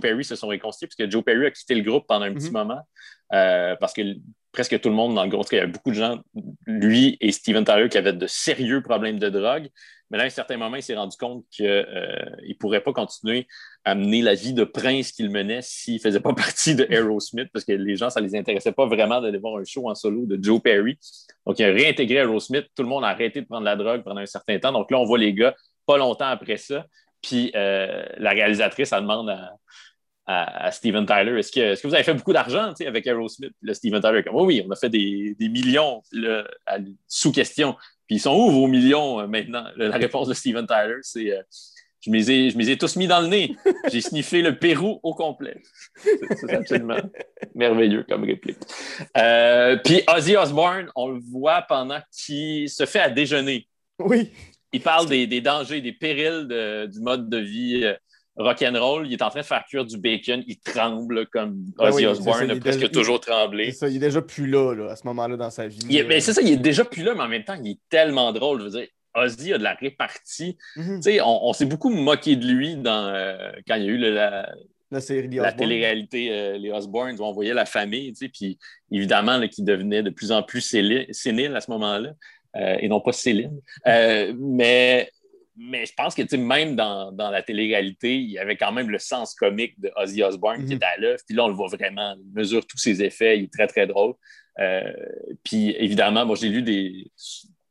Perry, se sont réconciliés, parce que Joe Perry a quitté le groupe pendant un petit mm-hmm. moment, euh, parce que presque tout le monde dans le groupe, il y avait beaucoup de gens, lui et Steven Tyler, qui avaient de sérieux problèmes de drogue. Mais là, à un certain moment, il s'est rendu compte qu'il ne pourrait pas continuer à mener la vie de prince qu'il menait s'il ne faisait pas partie de Aerosmith, parce que les gens, ça ne les intéressait pas vraiment d'aller voir un show en solo de Joe Perry. Donc, il a réintégré Aerosmith. Tout le monde a arrêté de prendre la drogue pendant un certain temps. Donc là, on voit les gars pas longtemps après ça. Puis la réalisatrice, elle demande à, Steven Tyler. Est-ce que, vous avez fait beaucoup d'argent avec Aerosmith? Le Steven Tyler, comme oui, oui, on a fait des millions sous question. Puis ils sont où vos millions euh, maintenant? La réponse de Steven Tyler, c'est euh, je, me ai, je les ai tous mis dans le nez. J'ai sniffé le Pérou au complet. C'est absolument merveilleux comme réplique. Euh, puis Ozzy Osbourne, on le voit pendant qu'il se fait à déjeuner. Oui. Il parle des, des dangers, des périls du mode de vie rock'n'roll, il est en train de faire cuire du bacon, il tremble comme ben Ozzy Osbourne a presque toujours tremblé. Ça, il est déjà plus là, à ce moment-là dans sa vie. mais c'est ça, il est déjà plus là, mais en même temps, il est tellement drôle. Je veux dire, Ozzy a de la répartie. Mhm. On, s'est beaucoup moqué de lui dans, euh, quand il y a eu la, la série La télé-réalité, euh, les Osbournes, où on voyait la famille, puis évidemment, qui devenait de plus en plus sénile à ce moment-là, euh, et non pas Céline. mais mais je pense que même dans, dans la télé-réalité, il y avait quand même le sens comique de Ozzy Osbourne qui mhm. est à l'œuvre. Puis là, on le voit vraiment. Il mesure tous ses effets. Il est très, très drôle. Euh, puis évidemment, moi, j'ai lu des,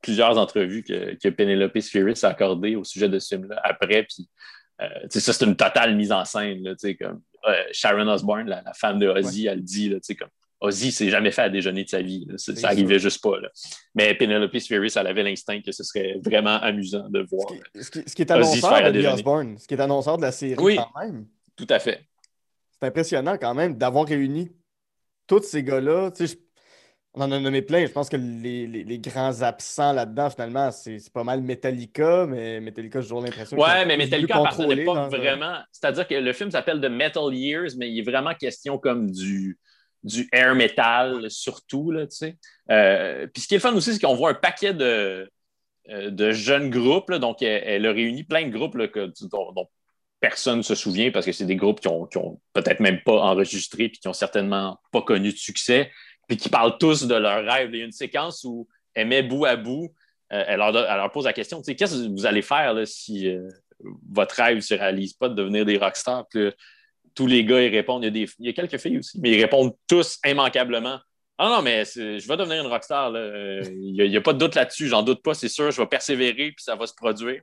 plusieurs entrevues que, que Penelope Spheris a accordées au sujet de ce film-là après. Puis euh, ça, c'est une totale mise en scène. Là, comme, euh, Sharon Osbourne, la, femme de Ozzy, elle dit là, comme Ozzy s'est jamais fait à déjeuner de sa vie. Ça n'arrivait juste pas. Mais Penelope Spheris, elle avait l'instinct que ce serait vraiment amusant de voir. Ce qui, ce qui est annonceur de Osborne, ce qui est annonceur de la série oui, quand même. Tout à fait. C'est impressionnant quand même d'avoir réuni tous ces gars-là. on en a nommé plein. Je pense que les, les, grands absents là-dedans, finalement, c'est pas mal Metallica, mais Metallica, j'ai toujours l'impression Ouais, mais Metallica appartenait pas vraiment. C'est-à-dire que le film s'appelle The Metal Years, mais il est vraiment question comme du du air metal surtout. Là, euh, puis ce qui est le fun aussi, c'est qu'on voit un paquet de, euh, de jeunes groupes. donc, elle, a réuni plein de groupes que, dont, personne ne se souvient parce que c'est des groupes qui ont, peut-être même pas enregistré puis qui ont certainement pas connu de succès, puis qui parlent tous de leurs rêves. Il y a une séquence où elle met bout à bout, euh, elle, leur, pose la question qu'est-ce que vous allez faire si votre rêve ne se réalise pas de devenir des rockstars? Tous les gars, ils répondent. Il y, a des, il y a quelques filles aussi, mais ils répondent tous immanquablement. Ah non, mais je vais devenir une rockstar. Euh, il n'y a, pas de doute là-dessus. J'en doute pas, c'est sûr. Je vais persévérer, puis ça va se produire.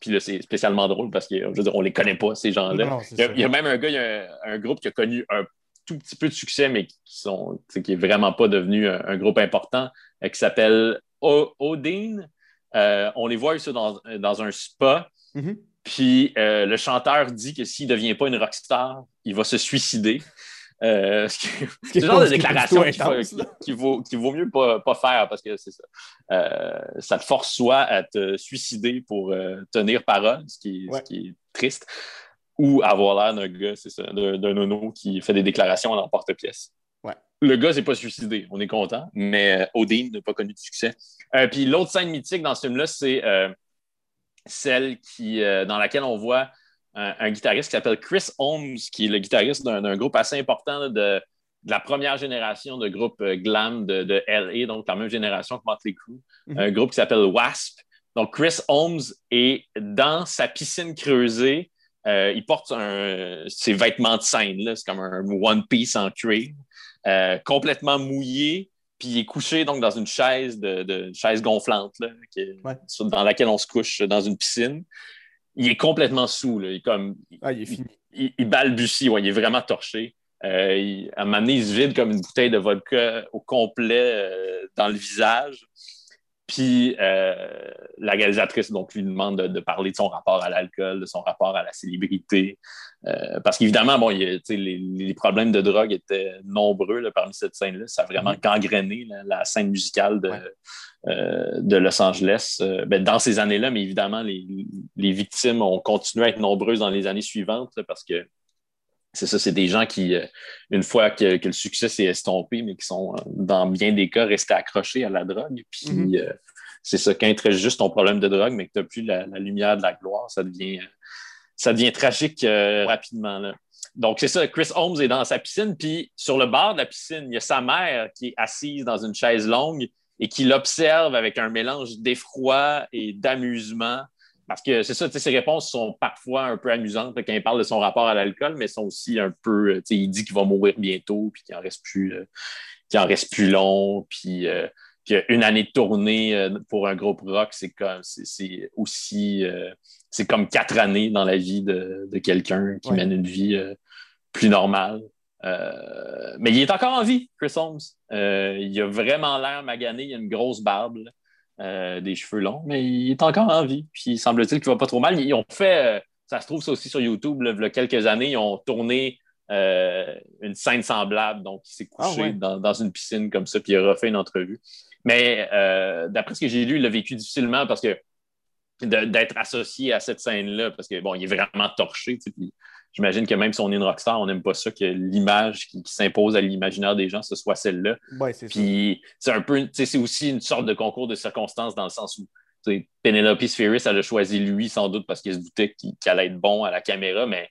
Puis là, c'est spécialement drôle parce qu'on ne les connaît pas, ces gens-là. Il, y a même un gars, il y a un, groupe qui a connu un tout petit peu de succès, mais qui sont qui est vraiment pas devenu un, groupe important, euh, qui s'appelle Odin. Euh, on les voit ici dans, dans un spa. Mm-hmm. Puis euh, le chanteur dit que s'il ne devient pas une rockstar, il va se suicider. Euh, c'est le genre de déclaration qu'il vaut, vaut, mieux pas, pas faire parce que c'est ça. Euh, ça te force soit à te suicider pour tenir parole, ce qui, est triste, ou avoir l'air d'un gars, c'est ça, d'un nono qui fait des déclarations en porte-pièce. Le gars s'est pas suicidé, on est content, mais Odin n'a pas connu de succès. puis l'autre scène mythique dans ce film-là, c'est celle qui, euh, dans laquelle on voit un, guitariste qui s'appelle Chris Holmes, qui est le guitariste d'un groupe assez important de, la première génération de groupe euh, glam de, de, LA, donc la même génération que Motley Crue, mhm. un groupe qui s'appelle Wasp. Donc Chris Holmes est dans sa piscine creusée. Euh, il porte ses vêtements de scène, c'est comme un One Piece en cuir, complètement mouillé, puis il est couché donc dans une chaise de, chaise gonflante dans laquelle on se couche dans une piscine. Il est complètement sous. Il, est comme, ah, il, est fini. il, balbutie, il est vraiment torché. Euh, à un moment donné, il se vide comme une bouteille de vodka au complet euh, dans le visage. Puis euh, la réalisatrice donc, lui demande de, parler de son rapport à l'alcool, de son rapport à la célébrité. Euh, parce qu'évidemment, bon, les, problèmes de drogue étaient nombreux parmi cette scène-là. Ça a vraiment mm-hmm. gangréné la scène musicale de, euh, de Los Angeles ben, dans ces années-là, mais évidemment, les, victimes ont continué à être nombreuses dans les années suivantes parce que c'est ça, c'est des gens qui, une fois que, le succès s'est estompé, mais qui sont, dans bien des cas, restés accrochés à la drogue. Puis, mm-hmm. c'est ça, quand tu juste ton problème de drogue, mais que tu n'as plus la, lumière de la gloire, ça devient, ça devient tragique euh, rapidement. Donc, c'est ça, Chris Holmes est dans sa piscine, puis sur le bord de la piscine, il y a sa mère qui est assise dans une chaise longue et qui l'observe avec un mélange d'effroi et d'amusement. Parce que c'est ça, ses réponses sont parfois un peu amusantes quand il parle de son rapport à l'alcool, mais sont aussi un peu, il dit qu'il va mourir bientôt, puis qu'il en reste plus, qu'il en reste plus long, puis qu'une année de tournée pour un groupe rock, c'est comme c'est aussi c'est comme quatre années dans la vie de, quelqu'un qui mène une vie plus normale. Euh, mais il est encore en vie, Chris Holmes. Euh, il a vraiment l'air magané, il a une grosse barbe, euh, des cheveux longs, mais il est encore en vie. Puis il semble-t-il qu'il va pas trop mal. Ils ont fait, ça se trouve ça aussi sur YouTube, il y a quelques années, ils ont tourné une scène semblable. Donc, il s'est ah couché dans, une piscine comme ça, puis il a refait une entrevue. Mais d'après ce que j'ai lu, il l'a vécu difficilement parce que d'être associé à cette scène-là, parce que bon, il est vraiment torché. Puis j'imagine que même si on est une rockstar, on n'aime pas ça que l'image qui, s'impose à l'imaginaire des gens, ce soit celle-là. Puis c'est un peu, c'est aussi une sorte de concours de circonstances dans le sens où Penelope Spheris, elle a choisi lui sans doute parce qu'il se doutait qu'il allait être bon à la caméra, mais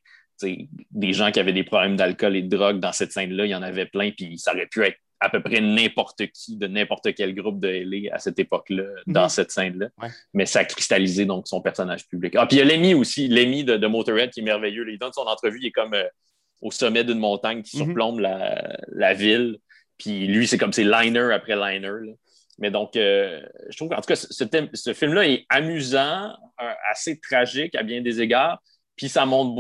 des gens qui avaient des problèmes d'alcool et de drogue dans cette scène-là, il y en avait plein, puis ça aurait pu être à peu près n'importe qui de n'importe quel groupe de LA à cette époque-là, dans mhm. cette scène-là. Mais ça a cristallisé donc son personnage public. Ah, puis il y a Lemmy aussi, Lemmy de, Motorhead qui est merveilleux. Il donne son entrevue, il est comme euh, au sommet d'une montagne qui mhm. surplombe la, ville. Puis lui, c'est comme c'est liner après liner. Mais donc, euh, je trouve qu'en tout cas, ce, film-là est amusant, assez tragique à bien des égards. Puis ça montre,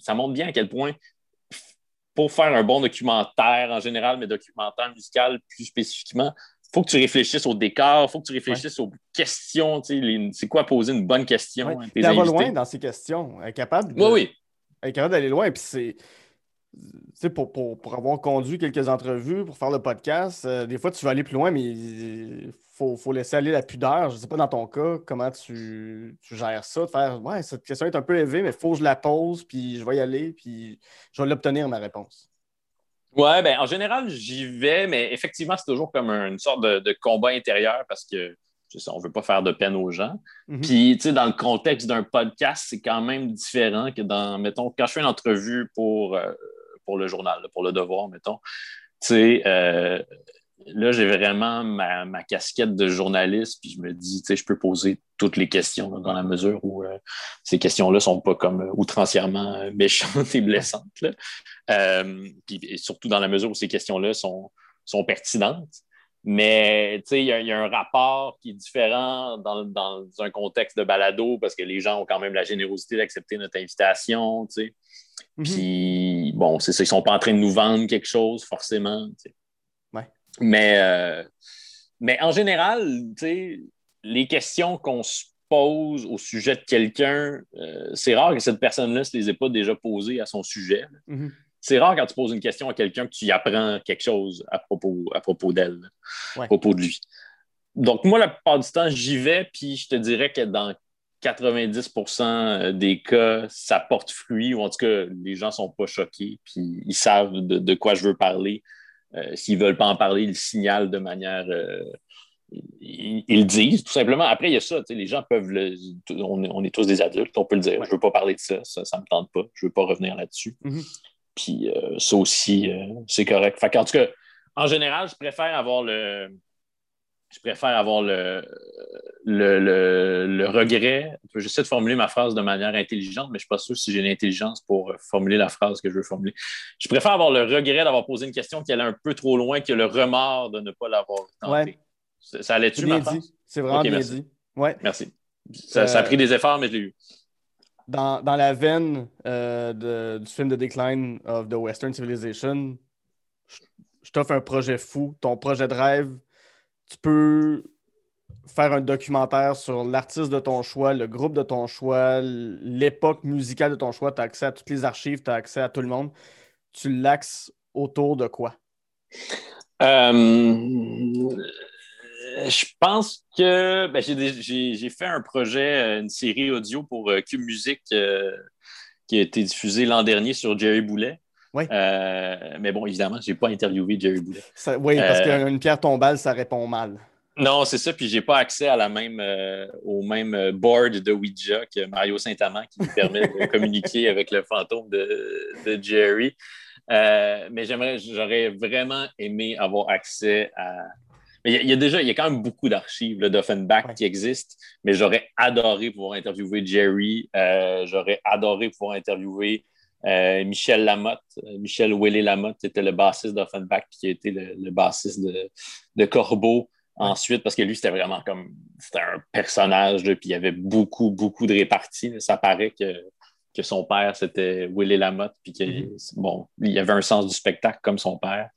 ça montre bien à quel point pour faire un bon documentaire en général, mais documentaire musical plus spécifiquement, il faut que tu réfléchisses au décor, il faut que tu réfléchisses aux questions. C'est quoi poser une bonne question? Il va loin dans ces questions. Elle est capable oui, capable d'aller loin. Puis c'est. pour, pour, avoir conduit quelques entrevues, pour faire le podcast, euh, des fois, tu vas aller plus loin, mais faut, faut laisser aller la pudeur. Je ne sais pas dans ton cas comment tu, gères ça, de faire Ouais, cette question est un peu élevée, mais il faut que je la pose, puis je vais y aller, puis je vais l'obtenir ma réponse. Ouais, ben en général, j'y vais, mais effectivement, c'est toujours comme une sorte de, combat intérieur parce que je sais, on ne veut pas faire de peine aux gens. Mhm. Puis, tu sais, dans le contexte d'un podcast, c'est quand même différent que dans, mettons, quand je fais une entrevue pour, euh, pour le journal, pour le devoir, mettons, tu sais, euh, là, j'ai vraiment ma, casquette de journaliste, puis je me dis, tu sais, je peux poser toutes les questions dans la mesure où euh, ces questions-là ne sont pas comme euh, outrancièrement euh, méchantes et blessantes. puis, surtout dans la mesure où ces questions-là sont, sont pertinentes. Mais il y, a un rapport qui est différent dans, un contexte de balado parce que les gens ont quand même la générosité d'accepter notre invitation. Mm-hmm. Puis, bon, c'est ça, ils ne sont pas en train de nous vendre quelque chose, forcément. Mais, euh, mais en général, les questions qu'on se pose au sujet de quelqu'un, euh, c'est rare que cette personne-là ne se les ait pas déjà posées à son sujet. Mm-hmm. C'est rare quand tu poses une question à quelqu'un que tu y apprends quelque chose à propos, à propos d'elle, à propos de lui. Donc, moi, la plupart du temps, j'y vais, puis je te dirais que dans 90% des cas, ça porte fruit, ou en tout cas, les gens ne sont pas choqués, puis ils savent de quoi je veux parler. Euh, s'ils ne veulent pas en parler, ils le signalent de manière. Euh, ils, le disent, tout simplement. Après, il y a ça. Les gens peuvent le. On, est tous des adultes, on peut le dire. Je ne veux pas parler de ça, ça ne me tente pas. Je ne veux pas revenir là-dessus. Mm-hmm. Puis euh, ça aussi, c'est correct. en tout cas, en général, je préfère avoir le je préfère avoir le, le, regret. J'essaie de formuler ma phrase de manière intelligente, mais je ne suis pas sûr si j'ai l'intelligence pour formuler la phrase que je veux formuler. Je préfère avoir le regret d'avoir posé une question qui allait un peu trop loin que le remords de ne pas l'avoir tenté. Ça, allait-tu ma phrase? C'est vraiment bien dit. Ouais. Merci. Ça, a pris des efforts, mais je l'ai eu. Dans, la veine euh, du film The Decline of the Western Civilization, je t'offre un projet fou. Ton projet de rêve, tu peux faire un documentaire sur l'artiste de ton choix, le groupe de ton choix, l'époque musicale de ton choix. Tu as accès à toutes les archives, tu as accès à tout le monde. Tu l'axes autour de quoi? Euh, je pense que ben, j'ai fait un projet, euh, une série audio pour euh, Cube Music qui a été diffusée l'an dernier sur Jerry Boulet. Oui. Euh, mais bon, évidemment, je n'ai pas interviewé Jerry Boulet. oui, parce euh, qu'une pierre tombale, ça répond mal. Non, c'est ça. Puis j'ai pas accès à la même, euh, au même board de Ouija que Mario Saint-Amand qui me permet de communiquer avec le fantôme de, Jerry. mais j'aimerais, j'aurais vraiment aimé avoir accès à. Mais il y, a déjà, il y a quand même beaucoup d'archives d'Offenbach qui existent, mais j'aurais adoré pouvoir interviewer Jerry, euh, j'aurais adoré pouvoir interviewer euh, Michel Lamotte. Michel Willy Lamotte était le bassiste d'Offenbach qui a été le, bassiste de, de Corbeau ensuite, parce que lui, c'était vraiment comme, c'était un personnage, puis il y avait beaucoup, beaucoup de réparties. Ça paraît que que son père, c'était Willy Lamotte, puis qu'il mhm. bon, il avait un sens du spectacle comme son père.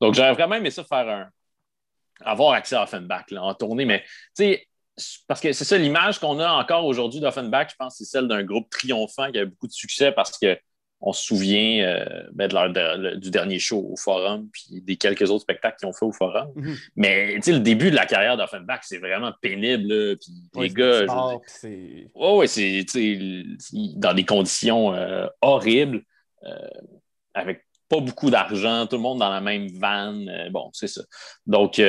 Donc, j'aurais vraiment aimé ça faire un. avoir accès à Offenbach en tournée, mais tu sais, parce que c'est ça l'image qu'on a encore aujourd'hui d'Offenbach, je pense, c'est celle d'un groupe triomphant qui a beaucoup de succès parce que on se souvient euh, ben, du dernier show au Forum, puis des quelques autres spectacles qu'ils ont fait au Forum. Mhm. Mais le début de la carrière d'Offenbach, c'est vraiment pénible. puis les gars. c'est ouais, c'est dans des conditions euh, horribles, euh, avec pas beaucoup d'argent, tout le monde dans la même van. bon, c'est ça. Donc,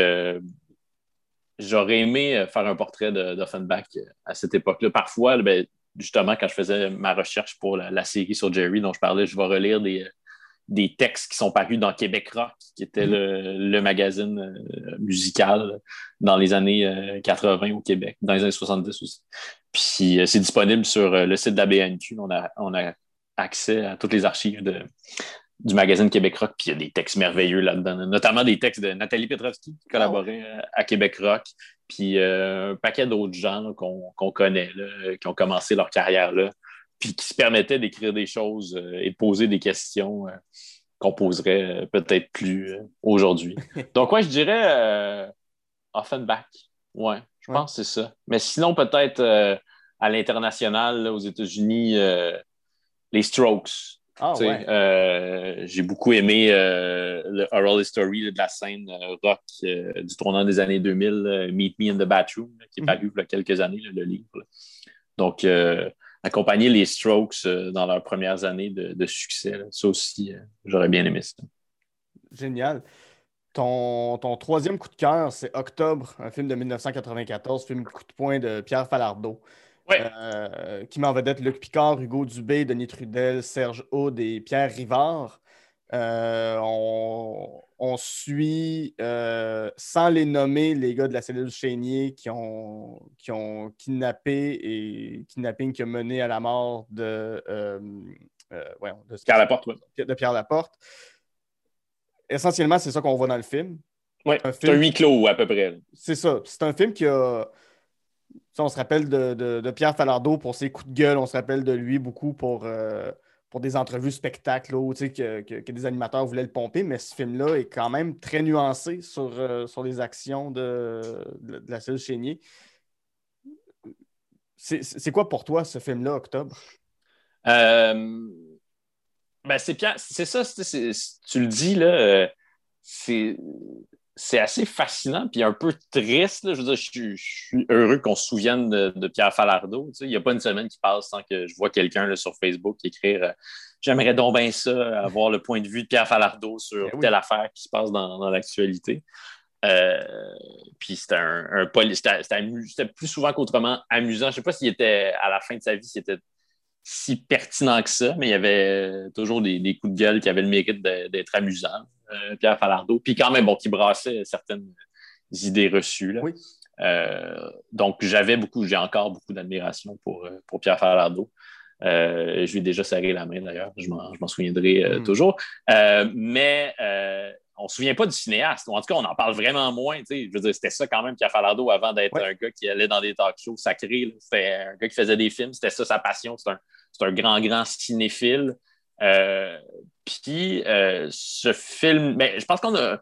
j'aurais aimé faire un portrait d'Offenbach à cette époque-là. Parfois, ben, justement, quand je faisais ma recherche pour la, série sur Jerry dont je parlais, je vais relire des, des textes qui sont parus dans Québec Rock, qui était mm-hmm. le, magazine euh, musical dans les années 80 euh, au Québec, dans les années 70 aussi. Puis euh, c'est disponible sur le site de la BNQ. On a, on a accès à toutes les archives de, du magazine Québec Rock, puis il y a des textes merveilleux là-dedans, notamment des textes de Nathalie Petrovski, qui collaborait à Québec Rock, puis euh, un paquet d'autres gens qu'on connaît, qui ont commencé leur carrière là, puis qui se permettaient d'écrire des choses euh, et de poser des questions euh, qu'on poserait peut-être plus aujourd'hui. Donc, ouais, je dirais Offenbach. Ouais, je pense que c'est ça. Mais sinon, peut-être à l'international, aux États-Unis, les Strokes. Ah, euh, j'ai beaucoup aimé euh, le Oral History de la scène euh, rock du tournant des années 2000, Meet Me in the Bathroom, qui est mhm. paru il y a quelques années, le livre. Donc, accompagner les Strokes dans leurs premières années de, succès, ça aussi, j'aurais bien aimé ça. Génial. Ton, ton, troisième coup de cœur, c'est Octobre, un film de 1994, film coup de poing de Pierre Falardeau. Euh, qui m'en vedette Luc Picard, Hugo Dubé, Denis Trudel, Serge Aude et Pierre Rivard. Euh, on, suit, euh, sans les nommer, les gars de la cellule Chénier qui ont, qui ont kidnappé et kidnapping qui a mené à la mort de, Pierre Laporte. De Pierre Laporte. Essentiellement, c'est ça qu'on voit dans le film. Oui, c'est un huis clos à peu près. C'est ça. C'est un film qui a on se rappelle de, Pierre Falardeau pour ses coups de gueule, on se rappelle de lui beaucoup pour, euh, pour des entrevues spectacles où, que, que, des animateurs voulaient le pomper, mais ce film-là est quand même très nuancé sur, euh, sur les actions de, la cellule Chénier. C'est quoi pour toi ce film-là, Octobre? Euh, ben c'est c'est ça, tu le dis, là, c'est c'est assez fascinant puis un peu triste. Je veux dire, je, suis heureux qu'on se souvienne de, Pierre Falardeau. il n'y a pas une semaine qui passe sans que je vois quelqu'un sur Facebook écrire euh, J'aimerais donc bien ça, avoir le point de vue de Pierre Falardeau sur ben telle affaire qui se passe dans, l'actualité. Euh, puis c'était un, c'était plus souvent qu'autrement amusant. Je ne sais pas s'il était à la fin de sa vie, s'il était si pertinent que ça, mais il y avait toujours des, des coups de gueule qui avaient le mérite d'être amusants. Euh, Pierre Falardeau, puis quand même, bon, qui brassait certaines idées reçues. Là. Euh, donc, j'avais beaucoup, j'ai encore beaucoup d'admiration pour, euh, pour Pierre Falardeau. je lui ai déjà serré la main d'ailleurs, je m'en souviendrai hmm. toujours. mais on ne se souvient pas du cinéaste, en tout cas, on en parle vraiment moins. Je veux dire, c'était ça quand même, Pierre Falardeau, avant d'être un gars qui allait dans des talk shows sacrés. C'était un gars qui faisait des films, c'était ça sa passion. C'est un, un, grand, grand cinéphile. Euh, puis euh, ce film, ben, je pense qu'on a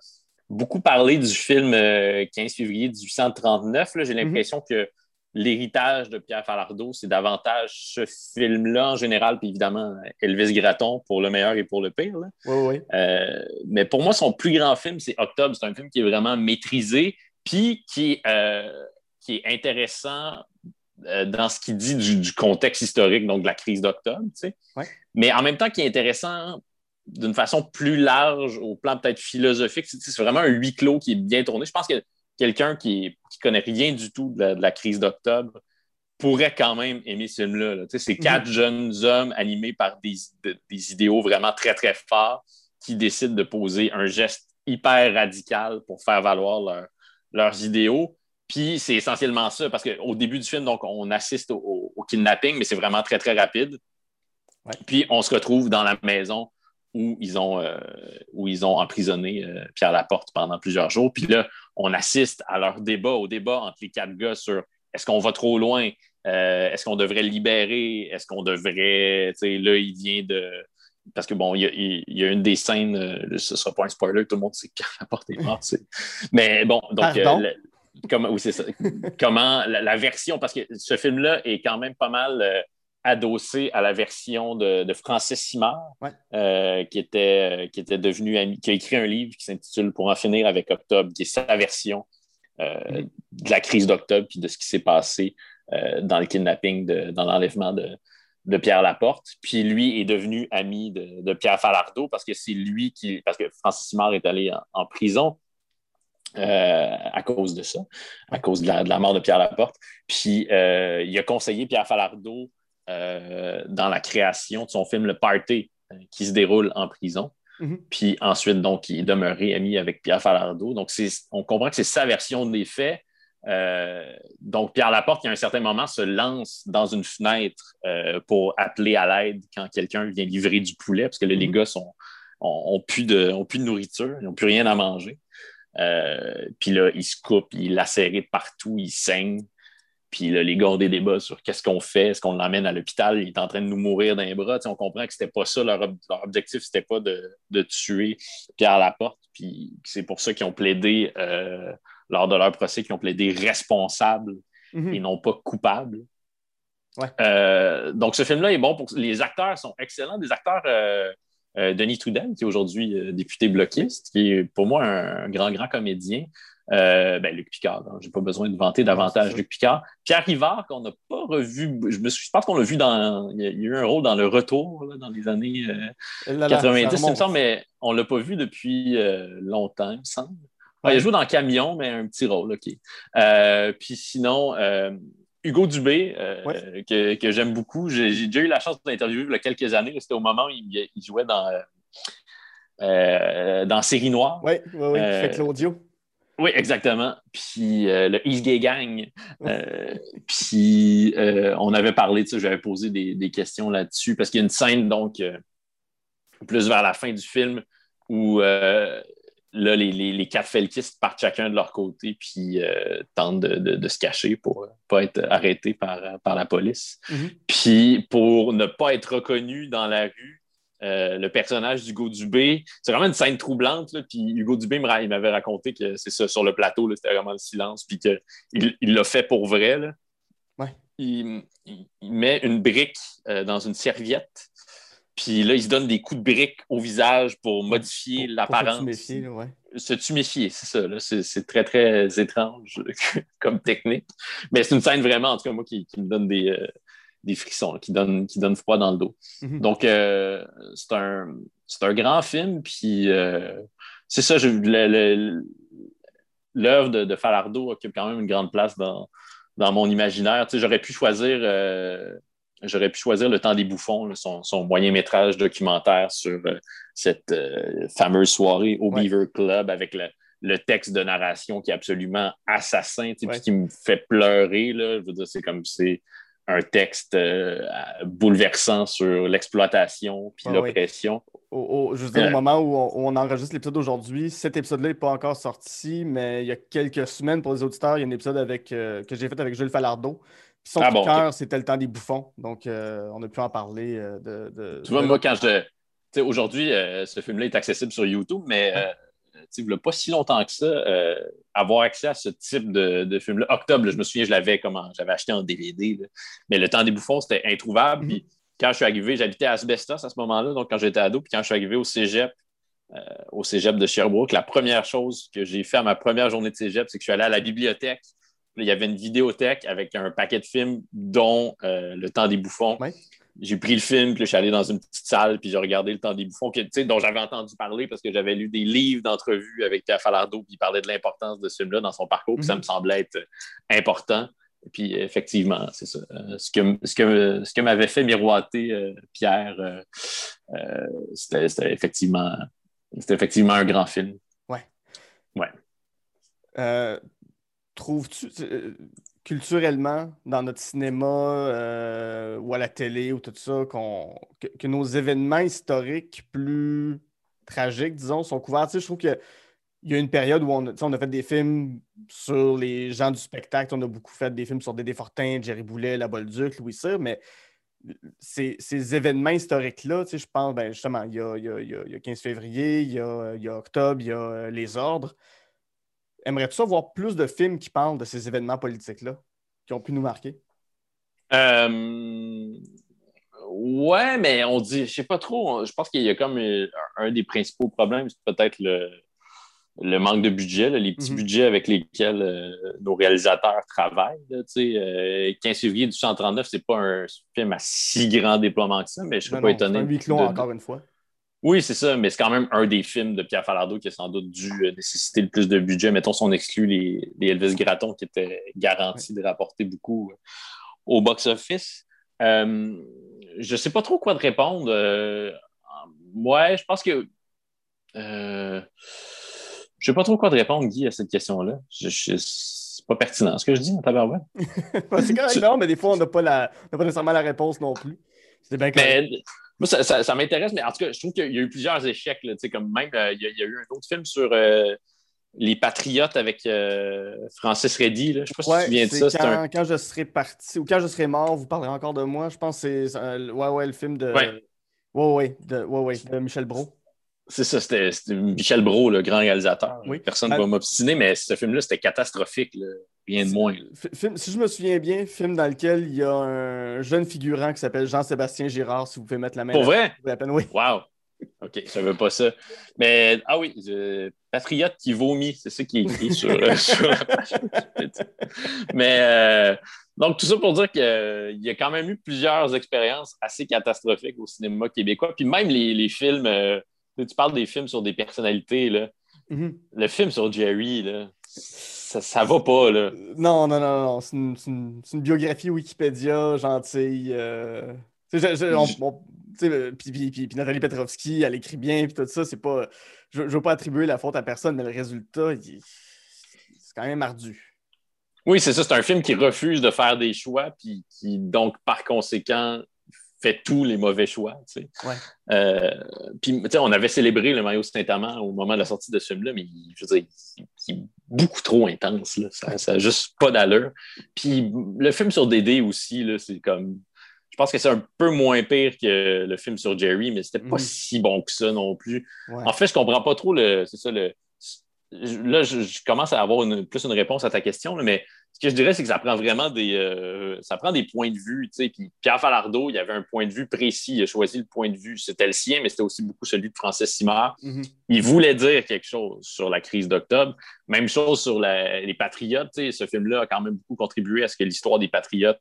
beaucoup parlé du film 15 euh, février 1839. J'ai mhm. l'impression que l'héritage de Pierre Falardeau, c'est davantage ce film-là en général, puis évidemment Elvis Gratton pour le meilleur et pour le pire. Oui, oui. mais pour moi, son plus grand film, c'est Octobre. C'est un film qui est vraiment maîtrisé, puis qui, qui est intéressant euh, dans ce qu'il dit du, contexte historique, donc de la crise d'octobre, tu sais. mais en même temps qui est intéressant d'une façon plus large, au plan peut-être philosophique. C'est vraiment un huis clos qui est bien tourné. Je pense que quelqu'un qui ne connaît rien du tout de la, crise d'octobre pourrait quand même aimer ce film-là. C'est quatre mhm. jeunes hommes animés par des, des, idéaux vraiment très, très forts qui décident de poser un geste hyper radical pour faire valoir leur, leurs idéaux. Puis c'est essentiellement ça, parce qu'au début du film, donc, on assiste au, kidnapping, mais c'est vraiment très, très rapide. Puis on se retrouve dans la maison où ils ont, euh, où ils ont emprisonné euh, Pierre Laporte pendant plusieurs jours. Puis là, on assiste à leur débat, au débat entre les quatre gars sur est-ce qu'on va trop loin, euh, est-ce qu'on devrait libérer, est-ce qu'on devrait, tu sais, là, il vient de, parce que bon, il y, a, une des scènes, ce ne sera pas un spoiler, tout le monde sait Pierre Laporte est mort, mais bon, donc, comment, oui, c'est ça, comment la, version, parce que ce film-là est quand même pas mal adossé à la version de, Francis Simard, euh, qui, était, qui était devenu ami, qui a écrit un livre qui s'intitule Pour en finir avec Octobre, qui est sa version euh, de la crise d'octobre puis de ce qui s'est passé euh, dans le kidnapping, dans l'enlèvement de, Pierre Laporte. Puis lui est devenu ami de, Pierre Falardeau parce que c'est lui qui. Parce que Francis Simard est allé en, prison. à cause de ça, à cause de la, mort de Pierre Laporte. Puis il a conseillé Pierre Falardeau euh, dans la création de son film Le Party, euh, qui se déroule en prison. Mhm. Puis ensuite, donc, il est demeuré ami avec Pierre Falardeau. Donc, on comprend que c'est sa version des faits. Euh, donc, Pierre Laporte, qui à un certain moment se lance dans une fenêtre pour appeler à l'aide quand quelqu'un vient livrer du poulet, parce que les mhm. gars ont, plus de, ont plus de nourriture, ils n'ont plus rien à manger. puis là, il se coupe, il est lacéré de partout, il saigne. Puis là, les gars ont des débats sur qu'est-ce qu'on fait, est-ce qu'on l'emmène à l'hôpital, il est en train de nous mourir d'un bras. on comprend que c'était pas ça, leur, objectif, c'était pas de, tuer Pierre Laporte. Puis c'est pour ça qu'ils ont plaidé, euh, lors de leur procès, qu'ils ont plaidé responsable mhm. et non pas coupable. Euh, donc ce film-là est bon pour. Les acteurs sont excellents, des acteurs. Euh, Denis Trudel, qui est aujourd'hui député bloquiste, qui est pour moi un grand, grand comédien. Euh, ben, Luc Picard, je n'ai pas besoin de vanter davantage Luc Picard. Pierre Rivard, qu'on n'a pas revu, je, me suis, je pense qu'on l'a vu dans. Il y, a, eu un rôle dans Le Retour dans les années 90, il me semble, mais on ne l'a pas vu depuis euh, longtemps, il me semble. Il a joué dans Camion, mais un petit rôle, OK. Euh, puis sinon, Hugo Dubé, que, j'aime beaucoup, j'ai déjà eu la chance d'interviewer il y a quelques années. C'était au moment où il, jouait dans, dans Série Noire. Oui, oui, oui, fait Claudio. Oui, exactement. Puis euh, le East Gay Gang. Euh, puis euh, on avait parlé de ça, j'avais posé des, questions là-dessus parce qu'il y a une scène, donc, plus vers la fin du film où là, les, les, quatre felkistes partent chacun de leur côté puis tentent de, se cacher pour ne pas être arrêtés par, par la police. Mm-hmm. Puis pour ne pas être reconnus dans la rue, euh, le personnage d'Hugo Dubé. C'est vraiment une scène troublante. puis Hugo Dubé m'avait raconté que c'est ça, sur le plateau, c'était vraiment le silence, puis qu'il l'a fait pour vrai. Il, met une brique euh, dans une serviette, puis là, il se donne des coups de brique au visage pour modifier l'apparence. Se tuméfier, c'est ça. C'est très, très étrange comme technique. Mais c'est une scène vraiment, en tout cas, moi, qui, me donne des, euh, des frissons, qui, donnent, qui donnent froid dans le dos. Mhm. Donc, euh, c'est un, un, grand film, puis euh, c'est ça, l'œuvre de, de, Falardeau occupe quand même une grande place dans, dans mon imaginaire. Tu sais, j'aurais pu choisir... Euh, j'aurais pu choisir Le Temps des Bouffons, son, son moyen métrage documentaire sur cette fameuse soirée au Beaver Club avec le, le, texte de narration qui est absolument assassin, tu sais, qui me fait pleurer. Là. Je veux dire, c'est comme c'est un texte euh, bouleversant sur l'exploitation puis l'oppression. Au, je veux dire, au euh. moment où on, enregistre l'épisode d'aujourd'hui, cet épisode-là n'est pas encore sorti, mais il y a quelques semaines pour les auditeurs, il y a un épisode avec, euh, que j'ai fait avec Jules Falardeau. son ah cœur, c'était le temps des bouffons. Donc, on a pu en parler de. tu vois, moi, quand je. Aujourd'hui, ce film-là est accessible sur YouTube, mais il n'y pas si longtemps que ça, euh, avoir accès à ce type de, film-là. Octobre, je me souviens, je l'avais comment j'avais acheté en DVD. Mais le temps des bouffons, c'était introuvable. Puis quand je suis arrivé, j'habitais à Asbestos à ce moment-là, donc quand j'étais ado. Puis quand je suis arrivé au cégep, euh, au cégep de Sherbrooke, la première chose que j'ai fait à ma première journée de cégep, c'est que je suis allé à la bibliothèque. il y avait une vidéothèque avec un paquet de films, dont euh, Le temps des bouffons j'ai pris le film, puis je suis allé dans une petite salle, puis j'ai regardé Le temps des bouffons, dont j'avais entendu parler parce que j'avais lu des livres d'entrevue avec Pierre Falardeau, puis il parlait de l'importance de ce film-là dans son parcours, puis ça mhm. me semblait être important. Et puis effectivement, c'est ça. Euh, ce que, ce que, ce que m'avait fait miroiter euh, Pierre, euh, c'était effectivement, effectivement un grand film. Ouais. Ouais. trouves-tu, euh, culturellement, dans notre cinéma euh, ou à la télé ou tout ça, que, nos événements historiques plus tragiques, disons, sont couverts? Tu je trouve qu'il y a une période où on a, fait des films sur les gens du spectacle. On a beaucoup fait des films sur Dédé Fortin, Jerry Boulet, La Bolduc, Louis Cyr, mais ces, événements historiques-là, tu sais, je pense, ben, justement, il y a, il y a- il y a- il y a 15 février, il y a, il y a octobre, il y a euh, les ordres. Aimerais-tu ça voir plus de films qui parlent de ces événements politiques-là, qui ont pu nous marquer? Euh, Ouais, mais on dit, je sais pas trop, je pense qu'il y a comme un des principaux problèmes, c'est peut-être le, le manque de budget, là, les petits Mhm. budgets avec lesquels euh, nos réalisateurs travaillent. là, tu sais. Euh, 15 février 1839, c'est pas un film à si grand déploiement que ça, mais je serais Non, pas non, étonné. C'est un huis clos de- encore une fois. Oui, c'est ça, mais c'est quand même un des films de Pierre Falardeau qui a sans doute dû euh, nécessiter le plus de budget. Mettons si on exclut les, les Elvis Gratton qui étaient garantis de rapporter beaucoup euh, au box-office. Euh, je sais pas trop quoi te répondre. Euh, ouais, je pense que. Euh, je sais pas trop quoi te répondre, Guy, à cette question-là. Je, je- c'est pas pertinent ce que je dis en tabarouette. Ouais, c'est correct, non, mais des fois, on n'a pas, la... on pas nécessairement la réponse non plus. C'est bien correct. Mais moi, ça, ça- ça m'intéresse, mais en tout cas, je trouve qu'il y a eu plusieurs échecs. Là, tu sais, comme même, euh, il y, a- il y a eu un autre film sur euh, les Patriotes avec euh, Francis Reddy. Là. Je sais pas si tu souviens de ça. Quand, un... quand je serai parti ou quand je serai mort, vous parlerez encore de moi. Je pense que c'est ouais, ouais, le film de. Ouais. Ouais, ouais, de, ouais, ouais, de Michel Brault. C'est ça, c'était Michel Brault, le grand réalisateur. Oui. Personne ne Ah. va m'obstiner, mais ce film-là, c'était catastrophique. là. Rien de moins. film- si je me souviens bien, film dans lequel il y a un jeune figurant qui s'appelle Jean-Sébastien Girard, si vous pouvez mettre la main Pour vrai? la peine, oui. Wow! OK, je savais pas ça. Mais, ah oui, je- Patriote qui vomit, c'est ça qui est écrit sur, euh, sur la page. Mais, euh, donc, tout ça pour dire qu'il y a quand même eu plusieurs expériences assez catastrophiques au cinéma québécois. Puis même les, les films, euh, tu parles des films sur des personnalités, là. Mhm. Le film sur Jerry, là, ça, ça va pas, là. Non, non, non, non. C'est une, biographie Wikipédia gentille. euh, je- je- Puis puis- puis- puis Nathalie Petrovski, elle écrit bien, puis tout ça. C'est pas. Je ne veux pas attribuer la faute à personne, mais le résultat, il- c'est quand même ardu. Oui, c'est ça. C'est un film qui refuse de faire des choix, puis qui, donc, par conséquent, fait tous les mauvais choix. tu sais. Ouais. Euh, on avait célébré le Mario Saint-Amand au moment de la sortie de ce film-là, mais il- je veux dire, il, est beaucoup trop intense. là. Ça n'a juste pas d'allure. Puis le film sur Dédé aussi, là, c'est comme. Je pense que c'est un peu moins pire que le film sur Jerry, mais c'était pas Mhm. si bon que ça non plus. Ouais. En fait, je comprends pas trop le. C'est ça, le. Là, je, je commence à avoir une- plus une réponse à ta question, là, mais ce que je dirais, c'est que ça prend vraiment des. euh, ça prend des points de vue. tu sais. Puis Pierre Falardeau, il avait un point de vue précis. Il a choisi le point de vue. C'était le sien, mais c'était aussi beaucoup celui de Francis Simard. Mhm. Il voulait dire quelque chose sur la crise d'octobre. Même chose sur la- les Patriotes. tu sais. Ce film-là a quand même beaucoup contribué à ce que l'histoire des Patriotes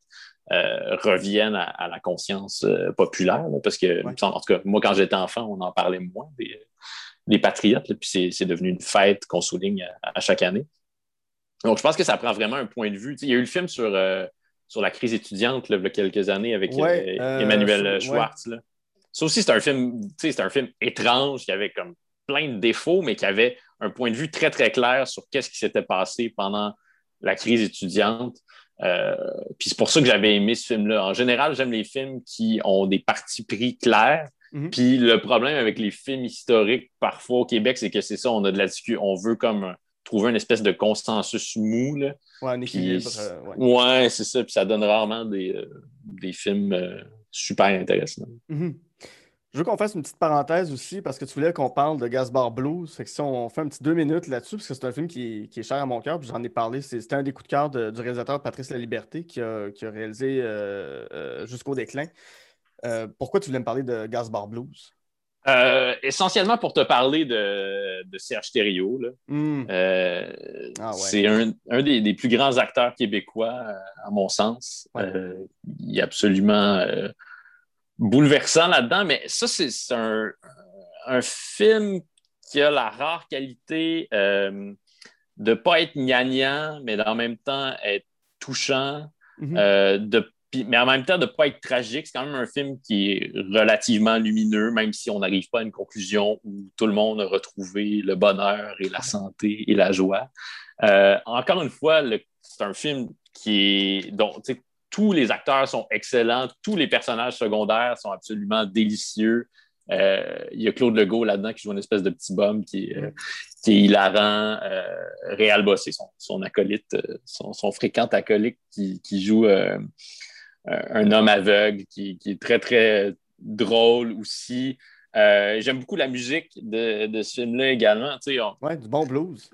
euh, revienne à, à la conscience euh, populaire. là, parce que, Ouais. en tout cas, moi, quand j'étais enfant, on en parlait moins des, des Patriotes. là, puis c'est- devenu une fête qu'on souligne à, à chaque année. Donc, je pense que ça prend vraiment un point de vue. Il y a eu le film sur, euh, sur la crise étudiante là, il y a quelques années avec Ouais, euh, euh, Emmanuel ouais. Schwartz. là. Ça aussi, c'est un film, c'est un film étrange qui avait comme plein de défauts, mais qui avait un point de vue très, très clair sur qu'est-ce qui s'était passé pendant la crise étudiante. Euh, puis c'est pour ça que j'avais aimé ce film-là. En général, j'aime les films qui ont des partis pris clairs. Mhm. Puis le problème avec les films historiques, parfois au Québec, c'est que c'est ça, on a de la on veut comme un- trouver une espèce de consensus mou. Là. Ouais, un Puis, équilibre. euh, ouais. ouais, c'est ça. Puis ça donne rarement des, euh, des films euh, super intéressants. Mhm. Je veux qu'on fasse une petite parenthèse aussi parce que tu voulais qu'on parle de Gasbar Blues. Fait que si on fait un petit deux minutes là-dessus, parce que c'est un film qui est, qui est cher à mon cœur, puis j'en ai parlé. C'est- C'était un des coups de cœur de- du réalisateur Patrice Laliberté qui a, qui a réalisé euh, euh, Jusqu'au déclin. Euh, pourquoi tu voulais me parler de Gasbar Blues? Euh, essentiellement pour te parler de, de Serge Thériault. Hmm. Euh, Ah ouais. C'est un, un des, des plus grands acteurs québécois, à mon sens. Ouais. Il est absolument bouleversant là-dedans, mais ça, c'est un, un film qui a la rare qualité de ne pas être gnangnan, mais en même temps être touchant, Mhm. de Mais en même temps, de ne pas être tragique, c'est quand même un film qui est relativement lumineux, même si on n'arrive pas à une conclusion où tout le monde a retrouvé le bonheur et la santé et la joie. Euh, encore une fois, c'est un film qui est, dont tous les acteurs sont excellents, tous les personnages secondaires sont absolument délicieux. Euh, il y a Claude Legault là-dedans qui joue une espèce de petit bum qui, euh, qui est hilarant. Euh, Réal Bossé, son, acolyte, son, fréquent acolyte qui, joue un homme aveugle qui, est très, très drôle aussi. J'aime beaucoup la musique de, ce film-là également. Oui, du bon blues.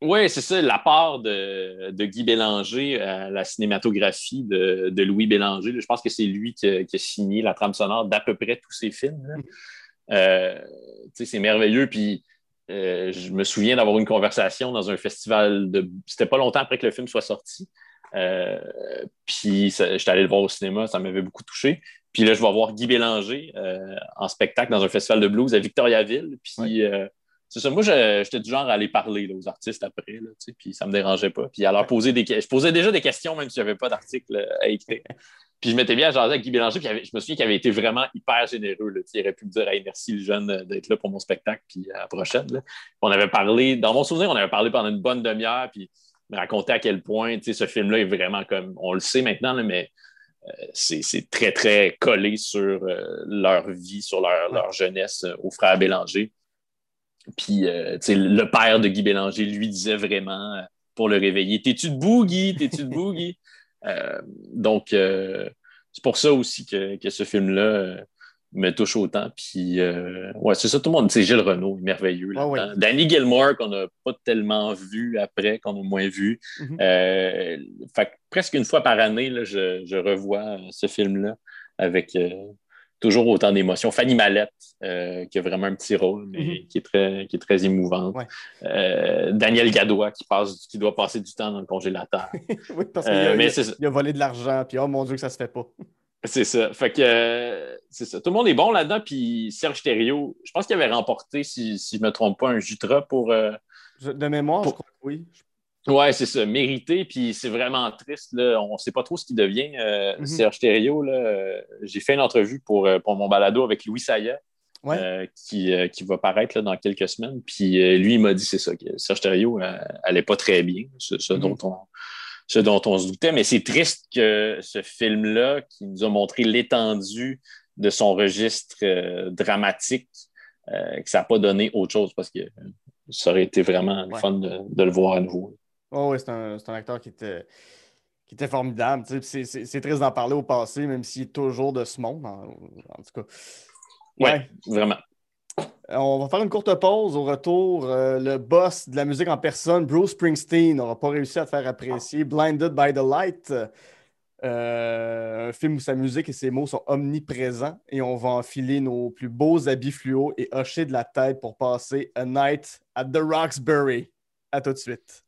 Oui, c'est ça, la part de, Guy Bélanger à la cinématographie de, Louis Bélanger. je pense que c'est lui qui a, signé la trame sonore d'à peu près tous ses films. Euh, c'est merveilleux. Puis euh, je me souviens d'avoir une conversation dans un festival de. C'était pas longtemps après que le film soit sorti. Euh, puis j'étais allé le voir au cinéma, ça m'avait beaucoup touché. Puis là, je vais voir Guy Bélanger en spectacle dans un festival de blues à Victoriaville. Puis c'est ça. Moi, j'étais du genre à aller parler aux artistes après, là, puis ça ne me dérangeait pas. Puis à leur poser des Je posais déjà des questions, même si je n'avais pas d'article euh, à écrire. Puis je m'étais bien à jaser avec Guy Bélanger, puis je me souviens qu'il avait été vraiment hyper généreux. Là. Il aurait pu me dire merci le jeune euh, d'être là pour mon spectacle, puis à la prochaine. On avait parlé, dans mon souvenir, on avait parlé pendant une bonne demi-heure, puis me raconter à quel point ce film-là est vraiment comme, on le sait maintenant, mais euh, c'est très, très collé sur leur vie, sur leur, leur jeunesse aux frères Bélanger. Puis, euh, le père de Guy Bélanger lui disait vraiment euh, pour le réveiller T'es-tu debout, Guy? T'es-tu debout, Guy euh, Donc, c'est pour ça aussi que, ce film-là me touche autant. Puis, ouais, c'est ça, tout le monde. C'est Gilles Renault, merveilleux. Danny Gilmore, qu'on n'a pas tellement vu après, qu'on a moins vu. Mm-hmm. fait presque une fois par année, je, je, revois ce film-là avec toujours autant d'émotions. Fanny Mallette, euh, qui a vraiment un petit rôle, mais mhm. qui, est très, qui est très émouvante. Euh, Daniel Gadois, qui, passe, qui doit passer du temps dans le congélateur. oui, parce qu'il a, euh, a, volé de l'argent, puis oh mon Dieu, que ça se fait pas. C'est ça. Fait que c'est ça. Tout le monde est bon là-dedans. Puis Serge Thériault, je pense qu'il avait remporté, si, si je ne me trompe pas, un Jutra pour. de mémoire, je crois que oui. Oui, c'est ça, mérité. Puis c'est vraiment triste. Là. On ne sait pas trop ce qui devient. Euh, mhm. Serge Thériault, j'ai fait une entrevue pour, euh, pour mon balado avec Louis euh, qui, qui, va paraître dans quelques semaines. Puis lui, il m'a dit c'est ça, que Serge Thériault n'allait pas très bien, ce, mhm. dont on, ce dont on se doutait. Mais c'est triste que ce film-là, qui nous a montré l'étendue de son registre dramatique, que ça n'a pas donné autre chose parce que ça aurait été vraiment fun de, de, le voir à nouveau. Oh, oui, c'est un, un, acteur qui était, qui était formidable. C'est triste d'en parler au passé, même s'il est toujours de ce monde, en, tout cas. Oui, vraiment. Euh, on va faire une courte pause. Au retour, euh, le boss de la musique en personne, Bruce Springsteen, n'aura pas réussi à te faire apprécier Blinded by the Light, euh, un film où sa musique et ses mots sont omniprésents et on va enfiler nos plus beaux habits fluo et hocher de la tête pour passer A Night at the Roxbury. À tout de suite.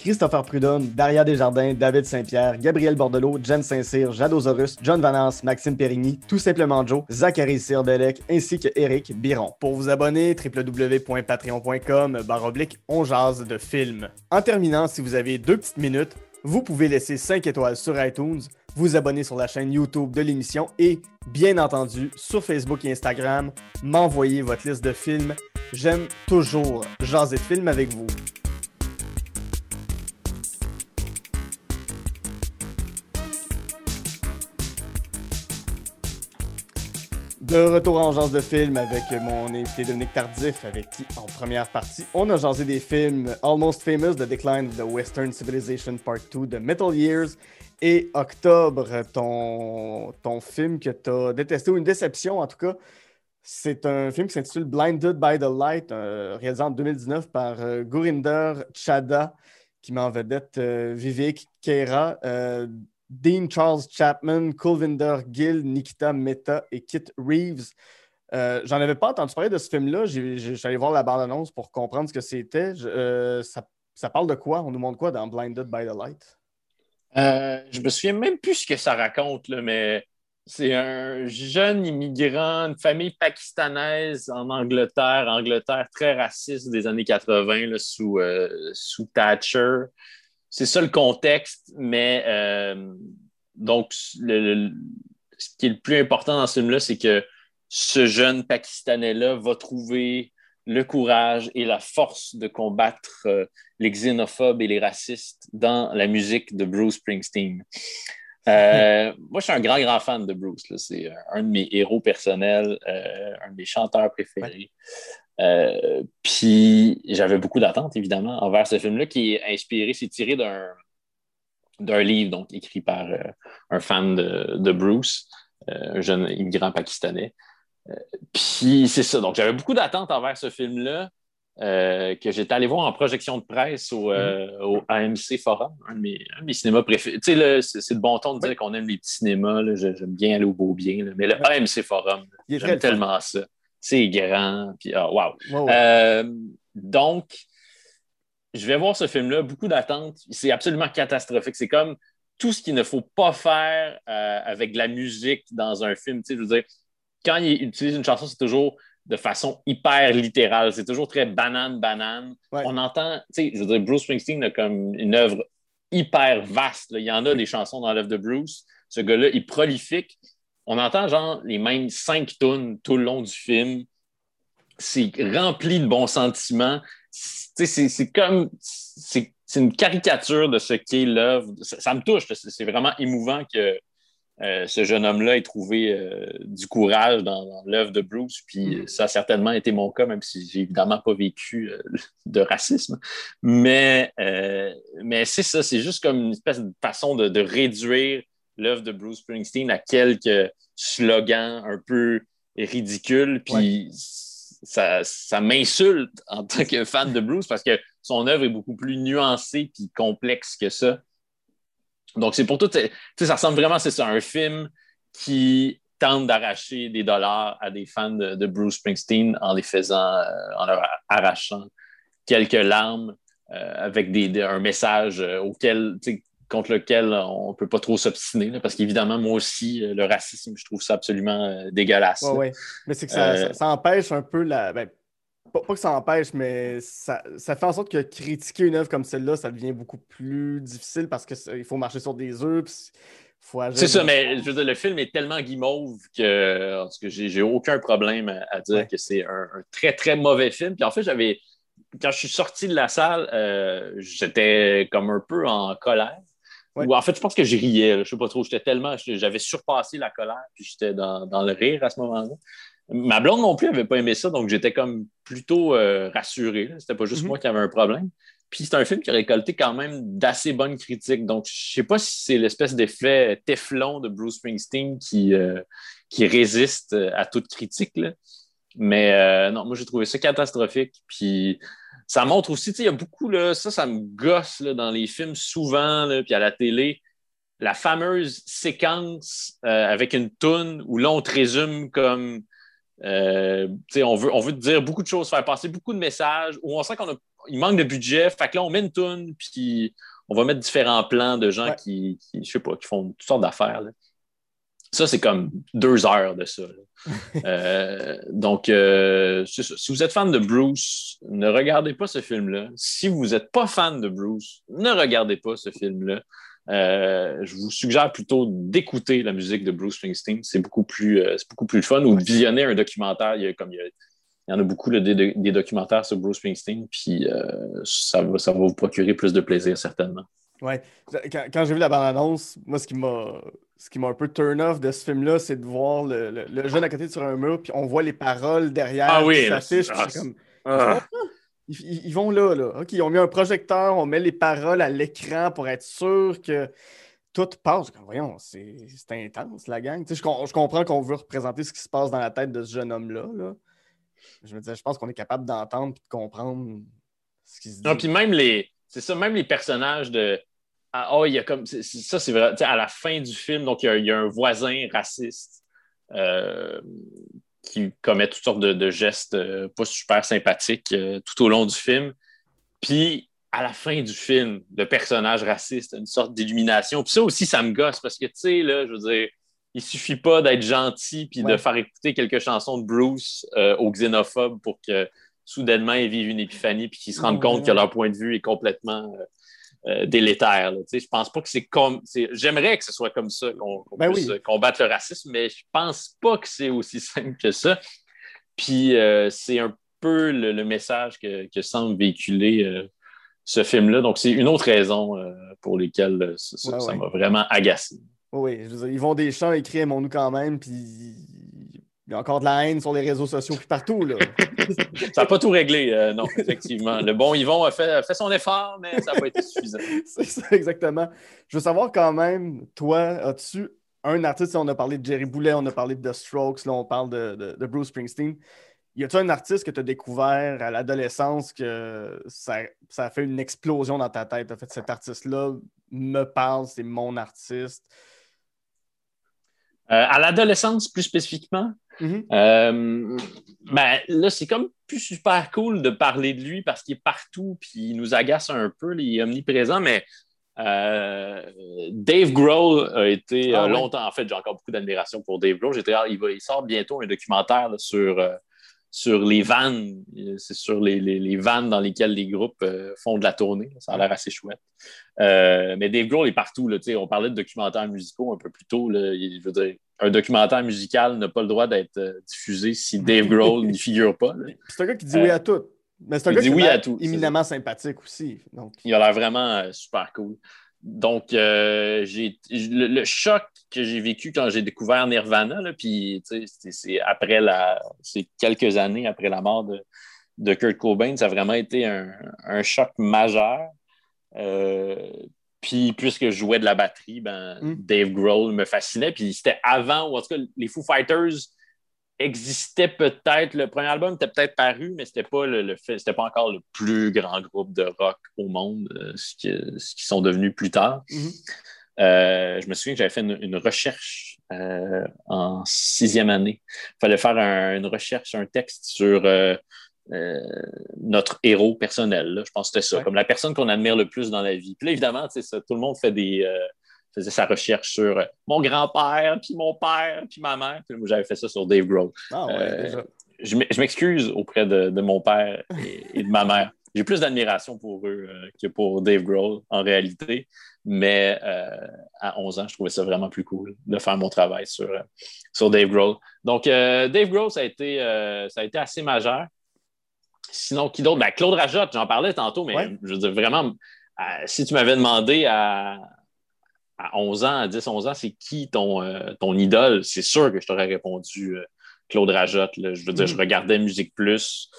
Christopher Prudhomme, Daria Desjardins, David Saint-Pierre, Gabriel Bordelot, Jen Saint-Cyr, Jadosaurus, John Vanance, Maxime Périgny, tout simplement Joe, Zachary Sirbelec ainsi que Eric Biron. Pour vous abonner, www.patreon.com baroblique on jase de film. En terminant, si vous avez deux petites minutes, vous pouvez laisser 5 étoiles sur iTunes, vous abonner sur la chaîne YouTube de l'émission et, bien entendu, sur Facebook et Instagram, m'envoyer votre liste de films. J'aime toujours jaser de films avec vous. De retour en genre de film avec mon invité Dominique Tardif, avec qui, en première partie, on a jasé des films Almost Famous, The Decline of the Western Civilization Part 2 de Metal Years et Octobre, ton, ton film que tu as détesté ou une déception en tout cas. C'est un film qui s'intitule Blinded by the Light, euh, réalisé en 2019 par euh, Gurinder Chada, qui met en vedette euh, Vivek Kera. Dean Charles Chapman, Kulvinder Gill, Nikita Mehta et Kit Reeves. Euh, J'en avais pas entendu parler de ce film-là. J'allais voir la bande-annonce pour comprendre ce que c'était. Euh, ça, ça, parle de quoi? On nous montre quoi dans Blinded by the Light? Euh, je me souviens même plus ce que ça raconte, mais c'est un jeune immigrant, une famille pakistanaise en Angleterre, Angleterre très raciste des années 80 sous, euh, sous Thatcher. C'est ça le contexte, mais euh, donc ce qui est le plus important dans ce film-là, c'est que ce jeune Pakistanais-là va trouver le courage et la force de combattre euh, les xénophobes et les racistes dans la musique de Bruce Springsteen. Euh, moi, je suis un grand, grand fan de Bruce. C'est un de mes héros personnels, euh, un de mes chanteurs préférés. Euh, puis j'avais beaucoup d'attentes, évidemment, envers ce film-là qui est inspiré, c'est tiré d'un, d'un livre donc, écrit par un fan de, de Bruce, un jeune immigrant pakistanais. puis c'est ça. Donc j'avais beaucoup d'attentes envers ce film-là. Euh, que j'étais allé voir en projection de presse au, euh, AMC Forum, un de mes, cinémas préférés. Tu sais, c'est le bon ton de dire qu'on aime les petits cinémas. J'aime bien aller au beau bien. mais le AMC Forum, j'aime tellement ça. C'est grand. Puis, oh, wow. Euh, donc, je vais voir ce film-là, beaucoup d'attentes. C'est absolument catastrophique. C'est comme tout ce qu'il ne faut pas faire avec de la musique dans un film. Tu sais, je veux dire, quand il utilise une chanson, c'est toujours de façon hyper littérale. C'est toujours très banane, banane. On entend, tu sais, je veux dire, Bruce Springsteen a comme une œuvre hyper vaste. Il y en a des chansons dans l'œuvre de Bruce. Ce gars-là est prolifique. On entend genre les mêmes cinq tonnes tout le long du film. C'est rempli de bons sentiments. C'est comme. C'est une caricature de ce qu'est l'œuvre. ça, me touche. C'est vraiment émouvant que euh, ce jeune homme-là ait trouvé euh, du courage dans, l'œuvre de Bruce. Puis mm. ça a certainement été mon cas, même si j'ai évidemment pas vécu euh, de racisme. Mais, mais c'est ça, c'est juste comme une espèce de façon de, réduire l'œuvre de Bruce Springsteen à quelques slogans un peu ridicules. Puis ça, ça m'insulte en tant que fan de Bruce parce que son œuvre est beaucoup plus nuancée et complexe que ça. Donc, c'est pour tout. Ça ressemble vraiment, c'est ça, un film qui tente d'arracher des dollars à des fans de, Bruce Springsteen en les faisant, euh, en leur arrachant quelques larmes euh, avec des, un message euh, auquel, contre lequel on ne peut pas trop s'obstiner. Parce qu'évidemment, moi aussi, le racisme, je trouve ça absolument dégueulasse. Oui, ouais. Mais c'est que ça, ça, empêche un peu la. Ben, pas, que ça empêche, mais ça, fait en sorte que critiquer une œuvre comme celle-là, ça devient beaucoup plus difficile parce qu'il faut marcher sur des œufs. C'est ça, mais je veux dire, le film est tellement guimauve que, que j'ai aucun problème à, dire que c'est un, très, très mauvais film. Puis en fait, j'avais. Quand je suis sorti de la salle, euh, j'étais comme un peu en colère. Ou en fait, je pense que je riais. Je Je sais pas trop. J'étais tellement. J'avais surpassé la colère, puis j'étais dans, dans, le rire à ce moment-là. Ma blonde non plus n'avait pas aimé ça, donc j'étais comme plutôt euh, rassuré. C'était pas juste mhm. moi qui avais un problème. Puis c'est un film qui a récolté quand même d'assez bonnes critiques. Donc, je sais pas si c'est l'espèce d'effet Teflon de Bruce Springsteen qui, euh, qui résiste à toute critique. Mais euh, non, moi, j'ai trouvé ça catastrophique. Puis ça montre aussi, il y a beaucoup, là, ça, ça me gosse dans les films souvent, puis à la télé, la fameuse séquence avec une toune où là, on te résume comme euh, on, veut, on veut dire beaucoup de choses, faire passer beaucoup de messages, où on sent qu'il manque de budget. Fait que là, on met une toune, puis on va mettre différents plans de gens qui, qui, je sais pas, qui font toutes sortes d'affaires. Ça, c'est comme deux heures de ça. Euh, donc, euh, si vous êtes fan de Bruce, ne regardez pas ce film-là. Si vous n'êtes pas fan de Bruce, ne regardez pas ce film-là. Euh, je vous suggère plutôt d'écouter la musique de Bruce Springsteen. C'est beaucoup plus, beaucoup plus fun. Ou de visionner un documentaire. Il y, comme il, y en a beaucoup des, documentaires sur Bruce Springsteen. Puis ça, va, ça va vous procurer plus de plaisir, certainement. Oui. Quand, j'ai vu la bande-annonce, moi, ce qui m'a ce qui m'a un peu turn off de ce film-là, c'est de voir le, jeune à côté sur un mur, puis on voit les paroles derrière ah oui, qui comme... Ah. Ils, vont là, là. OK, ils ont mis un projecteur, on met les paroles à l'écran pour être sûr que tout passe. Voyons, c'est intense, la gang. Je, je, comprends qu'on veut représenter ce qui se passe dans la tête de ce jeune homme-là. Là. Je me disais, je pense qu'on est capable d'entendre et de comprendre ce qui se dit. Non, puis même les. C'est ça, même les personnages de, Ah, oh, il y a comme. ça, c'est vrai. À la fin du film, donc il y a, un voisin raciste euh, qui commet toutes sortes de, gestes euh, pas super sympathiques euh, tout au long du film. Puis à la fin du film, le personnage raciste a une sorte d'illumination. Puis ça aussi, ça me gosse parce que, tu sais, là, je veux dire, il suffit pas d'être gentil puis de faire écouter quelques chansons de Bruce aux xénophobes pour que soudainement ils vivent une épiphanie puis qu'ils se rendent compte que leur point de vue est complètement euh, délétère. Je pense pas que c'est comme. J'aimerais que ce soit comme ça qu'on ben puisse combattre le racisme, mais je pense pas que c'est aussi simple que ça. Puis euh, c'est un peu le, message que, semble véhiculer euh, ce film-là. Donc c'est une autre raison pour lesquelles ça m'a vraiment agacé. Oui, ils vont des chants écrits aimons-nous quand même, puis il y a encore de la haine sur les réseaux sociaux puis partout. Là. ça n'a pas tout réglé, euh, non, effectivement. Le bon Yvon a fait, fait son effort, mais ça n'a pas été suffisant. C'est ça, exactement. Je veux savoir quand même, toi, as-tu un artiste, on a parlé de Jerry Boulet, on a parlé de The Strokes, là, on parle de, de, Bruce Springsteen. Y a-tu un artiste que tu as découvert à l'adolescence que ça, ça, a fait une explosion dans ta tête? En fait, cet artiste-là me parle, c'est mon artiste? Euh, à l'adolescence, plus spécifiquement, mm-hmm. euh, ben, là, c'est comme plus super cool de parler de lui parce qu'il est partout puis il nous agace un peu, il est omniprésent, mais euh, Dave Grohl a été ah longtemps, en fait, j'ai encore beaucoup d'admiration pour Dave Grohl. Il, il, sort bientôt un documentaire sur sur les vannes. C'est sur les, les, vannes dans lesquelles les groupes euh, font de la tournée. Ça a l'air assez chouette. Euh, mais Dave Grohl est partout. Là, on parlait de documentaires musicaux un peu plus tôt. Là. Je veux dire, un documentaire musical n'a pas le droit d'être euh, diffusé si Dave Grohl n'y figure pas. C'est un gars qui dit oui à tout. Mais c'est un gars qui oui est éminemment sympathique aussi. Donc. Il a l'air vraiment super cool. Donc, euh, j'ai le, choc que j'ai vécu quand j'ai découvert Nirvana, puis c'est après la, c'est quelques années après la mort de, de, Kurt Cobain, ça a vraiment été un, un choc majeur. Euh, puis, puisque je jouais de la batterie, ben, mm. Dave Grohl me fascinait. Puis, c'était avant, ou en tout cas, les Foo Fighters existait peut-être, le premier album était peut-être paru, mais c'était pas le, c'était pas encore le plus grand groupe de rock au monde, euh, ce, qui, sont devenus plus tard. Mm-hmm. Euh, je me souviens que j'avais fait une, recherche euh, en sixième année. Il fallait faire une recherche, un texte sur notre héros personnel. Je pense que c'était ça, comme la personne qu'on admire le plus dans la vie. Puis là, évidemment, ça, tout le monde fait des, faisait sa recherche sur euh, mon grand-père, puis mon père, puis ma mère. j'avais fait ça sur Dave Grohl. Ah euh, je m'excuse auprès de, mon père et, de ma mère. J'ai plus d'admiration pour eux euh, que pour Dave Grohl, en réalité. Mais à 11 ans, je trouvais ça vraiment plus cool de faire mon travail sur, sur Dave Grohl. Donc, Dave Grohl, ça a, été, ça a été assez majeur. Sinon, qui d'autre? Ben, Claude Rajotte, j'en parlais tantôt, mais je veux dire, vraiment, si tu m'avais demandé à, à 11 ans, à 10, 11 ans, c'est qui ton, euh, ton idole? C'est sûr que je t'aurais répondu euh, Claude Rajotte. Je veux dire, je mm. regardais Musique Plus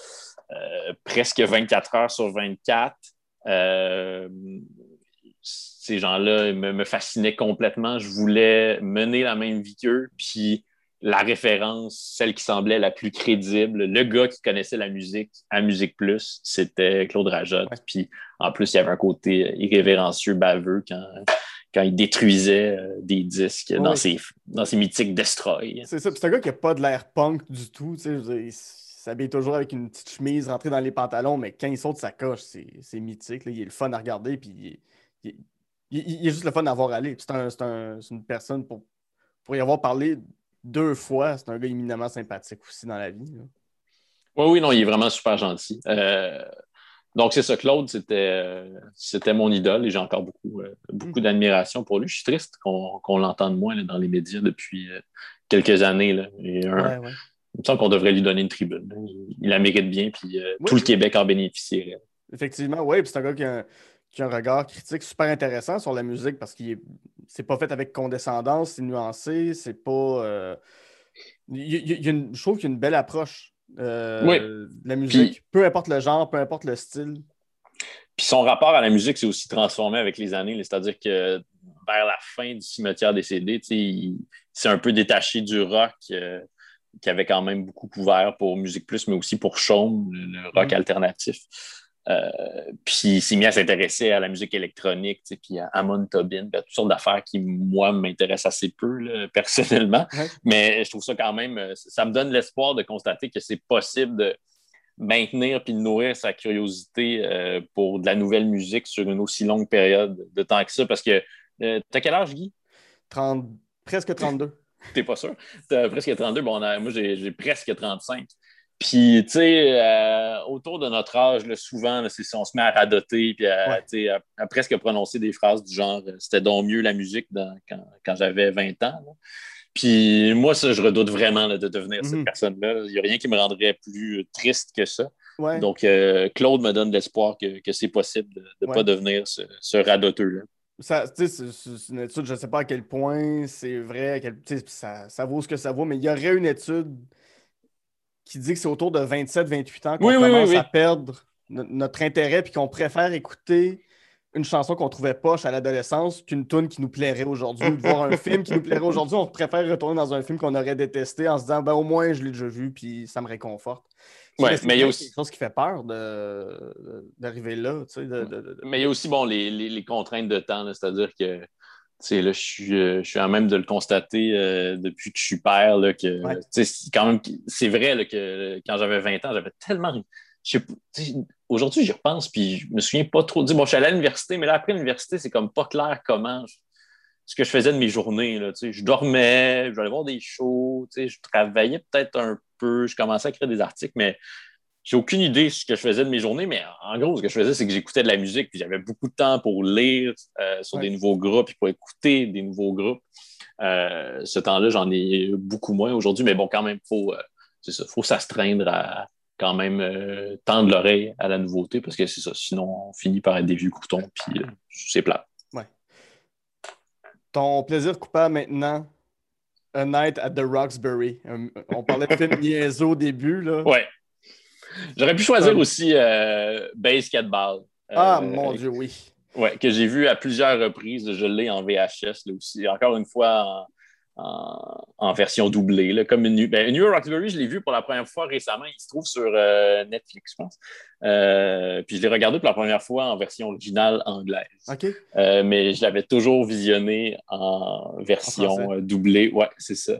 euh, presque 24 heures sur 24. ces gens-là me, me, fascinaient complètement. Je voulais mener la même vie qu'eux. Puis la référence, celle qui semblait la plus crédible, le gars qui connaissait la musique à Musique Plus, c'était Claude Rajotte. Puis en plus, il y avait un côté irrévérencieux, baveux quand quand il détruisait euh, des disques dans, ses, dans ses mythiques Destroy. C'est ça. C'est un gars qui n'a pas de l'air punk du tout. il s'habille toujours avec une petite chemise rentrée dans les pantalons, mais quand il saute sa coche, c'est mythique. Il est le fun à regarder, puis il, est, juste le fun à voir aller. C'est un, une personne, pour, pour y avoir parlé deux fois, c'est un gars éminemment sympathique aussi dans la vie. Oui, oui, non, il est vraiment super gentil. Euh, donc, c'est ça, Claude, c'était, c'était mon idole et j'ai encore beaucoup, euh, beaucoup mm. d'admiration pour lui. Je suis triste qu'on, l'entende moins dans les médias depuis euh, quelques années. Là. Il me semble qu'on devrait lui donner une tribune. Il, la mérite bien, puis euh, tout le Québec en bénéficierait. Effectivement, oui, puis c'est un gars qui a, qui a, un regard critique super intéressant sur la musique parce qu'il c'est pas fait avec condescendance, c'est nuancé, c'est pas. je trouve qu'il y a une belle approche euh, la musique, peu importe le genre, peu importe le style. Puis son rapport à la musique s'est aussi transformé avec les années. C'est-à-dire que vers la fin du cimetière décédé, il s'est un peu détaché du rock euh, qui avait quand même beaucoup couvert pour Musique Plus, mais aussi pour Chaume, le, rock mm. alternatif. Euh, puis il s'est mis à s'intéresser à la musique électronique, puis à Amon Tobin, à toutes sortes d'affaires qui, moi, m'intéressent assez peu personnellement. Mais je trouve ça quand même, euh, ça me donne l'espoir de constater que c'est possible de maintenir puis de nourrir sa curiosité euh, pour de la nouvelle musique sur une aussi longue période de temps que ça. Parce que, t'as quel âge, Guy? 30, presque 32. T'es pas sûr? T'as presque 32. Bon, moi, j'ai presque 35. Puis, tu sais, euh, autour de notre âge, souvent, c'est si on se met à radoter, puis à, presque prononcer des phrases du genre euh, c'était donc mieux la musique quand, j'avais 20 ans. Puis, moi, ça, je redoute vraiment de devenir cette mhm. personne-là. Il n'y a rien qui me rendrait plus triste que ça. Donc, euh, Claude me donne l'espoir que, c'est possible de ne pas devenir ce, ce radoteux-là. C'est une étude, je ne sais pas à quel point c'est vrai, ça, ça vaut ce que ça vaut, mais il y aurait une étude qui dit que c'est autour de 27-28 ans qu'on commence à perdre notre intérêt puis qu'on préfère écouter une chanson qu'on trouvait poche à l'adolescence qu'une tune qui nous plairait aujourd'hui ou de voir un film qui nous plairait aujourd'hui. On préfère retourner dans un film qu'on aurait détesté en se disant ben, au moins je l'ai déjà vu puis ça me réconforte. Ouais, mais il y a aussi quelque chose qui fait peur d'arriver là. Mais il y a aussi bon, les, les contraintes de temps, c'est-à-dire que là, je suis, euh, je suis en même de le constater euh, depuis que je suis père, là, que quand même, c'est vrai que quand j'avais 20 ans, j'avais tellement. Aujourd'hui, j'y repense, puis je me souviens pas trop. Bon, je suis allé à l'université, mais là, après l'université, c'est comme pas clair comment ce que je faisais de mes journées. Là, je dormais, je allais voir des shows, je travaillais peut-être un peu, je commençais à écrire des articles, mais j'ai aucune idée de ce que je faisais de mes journées, mais en gros, ce que je faisais, c'est que j'écoutais de la musique, puis j'avais beaucoup de temps pour lire euh, sur des nouveaux groupes, puis pour écouter des nouveaux groupes. Euh, ce temps-là, j'en ai beaucoup moins aujourd'hui, mais bon, quand même, il faut, euh, faut s'astreindre à quand même tendre l'oreille à la nouveauté, parce que c'est ça, sinon on finit par être des vieux coutons, puis c'est plat. Ouais. Ton plaisir coupable maintenant, A Night at the Roxbury. On parlait de film niaiseux au début, là. Ouais. J'aurais pu choisir aussi euh, Base Cat Ball. ah, euh, mon Dieu, oui. Ouais, que j'ai vu à plusieurs reprises. Je l'ai en VHS là aussi. Encore une fois en, version doublée. Là, comme une, ben, New Roxbury, je l'ai vu pour la première fois récemment. Il se trouve sur euh, Netflix, je pense. puis je l'ai regardé pour la première fois en version originale anglaise. OK. mais je l'avais toujours visionné en version doublée. Ouais, c'est ça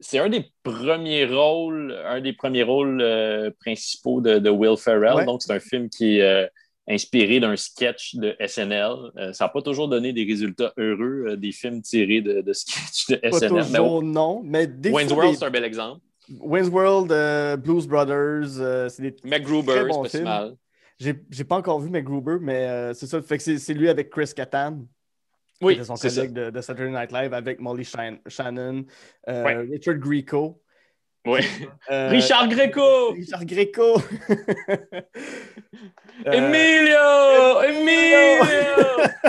c'est un des premiers rôles, un des premiers rôles euh, principaux de, Will Ferrell. Donc, c'est un film qui est euh, inspiré d'un sketch de SNL. Euh, ça n'a pas toujours donné des résultats heureux, des films tirés de, de sketch de pas SNL. Toujours, non, mais des Wayne's World, c'est un bel exemple. Wayne's World, Blues Brothers, c'est des MacGruber, c'est pas mal. J'ai pas encore vu MacGruber, mais c'est ça. Fait que c'est lui avec Chris Kattan. Oui, son collègue de, de, Saturday Night Live avec Molly Shannon, euh, Richard Grieco. Oui. Euh, Richard Greco! Richard Greco! Euh, Emilio! Emilio!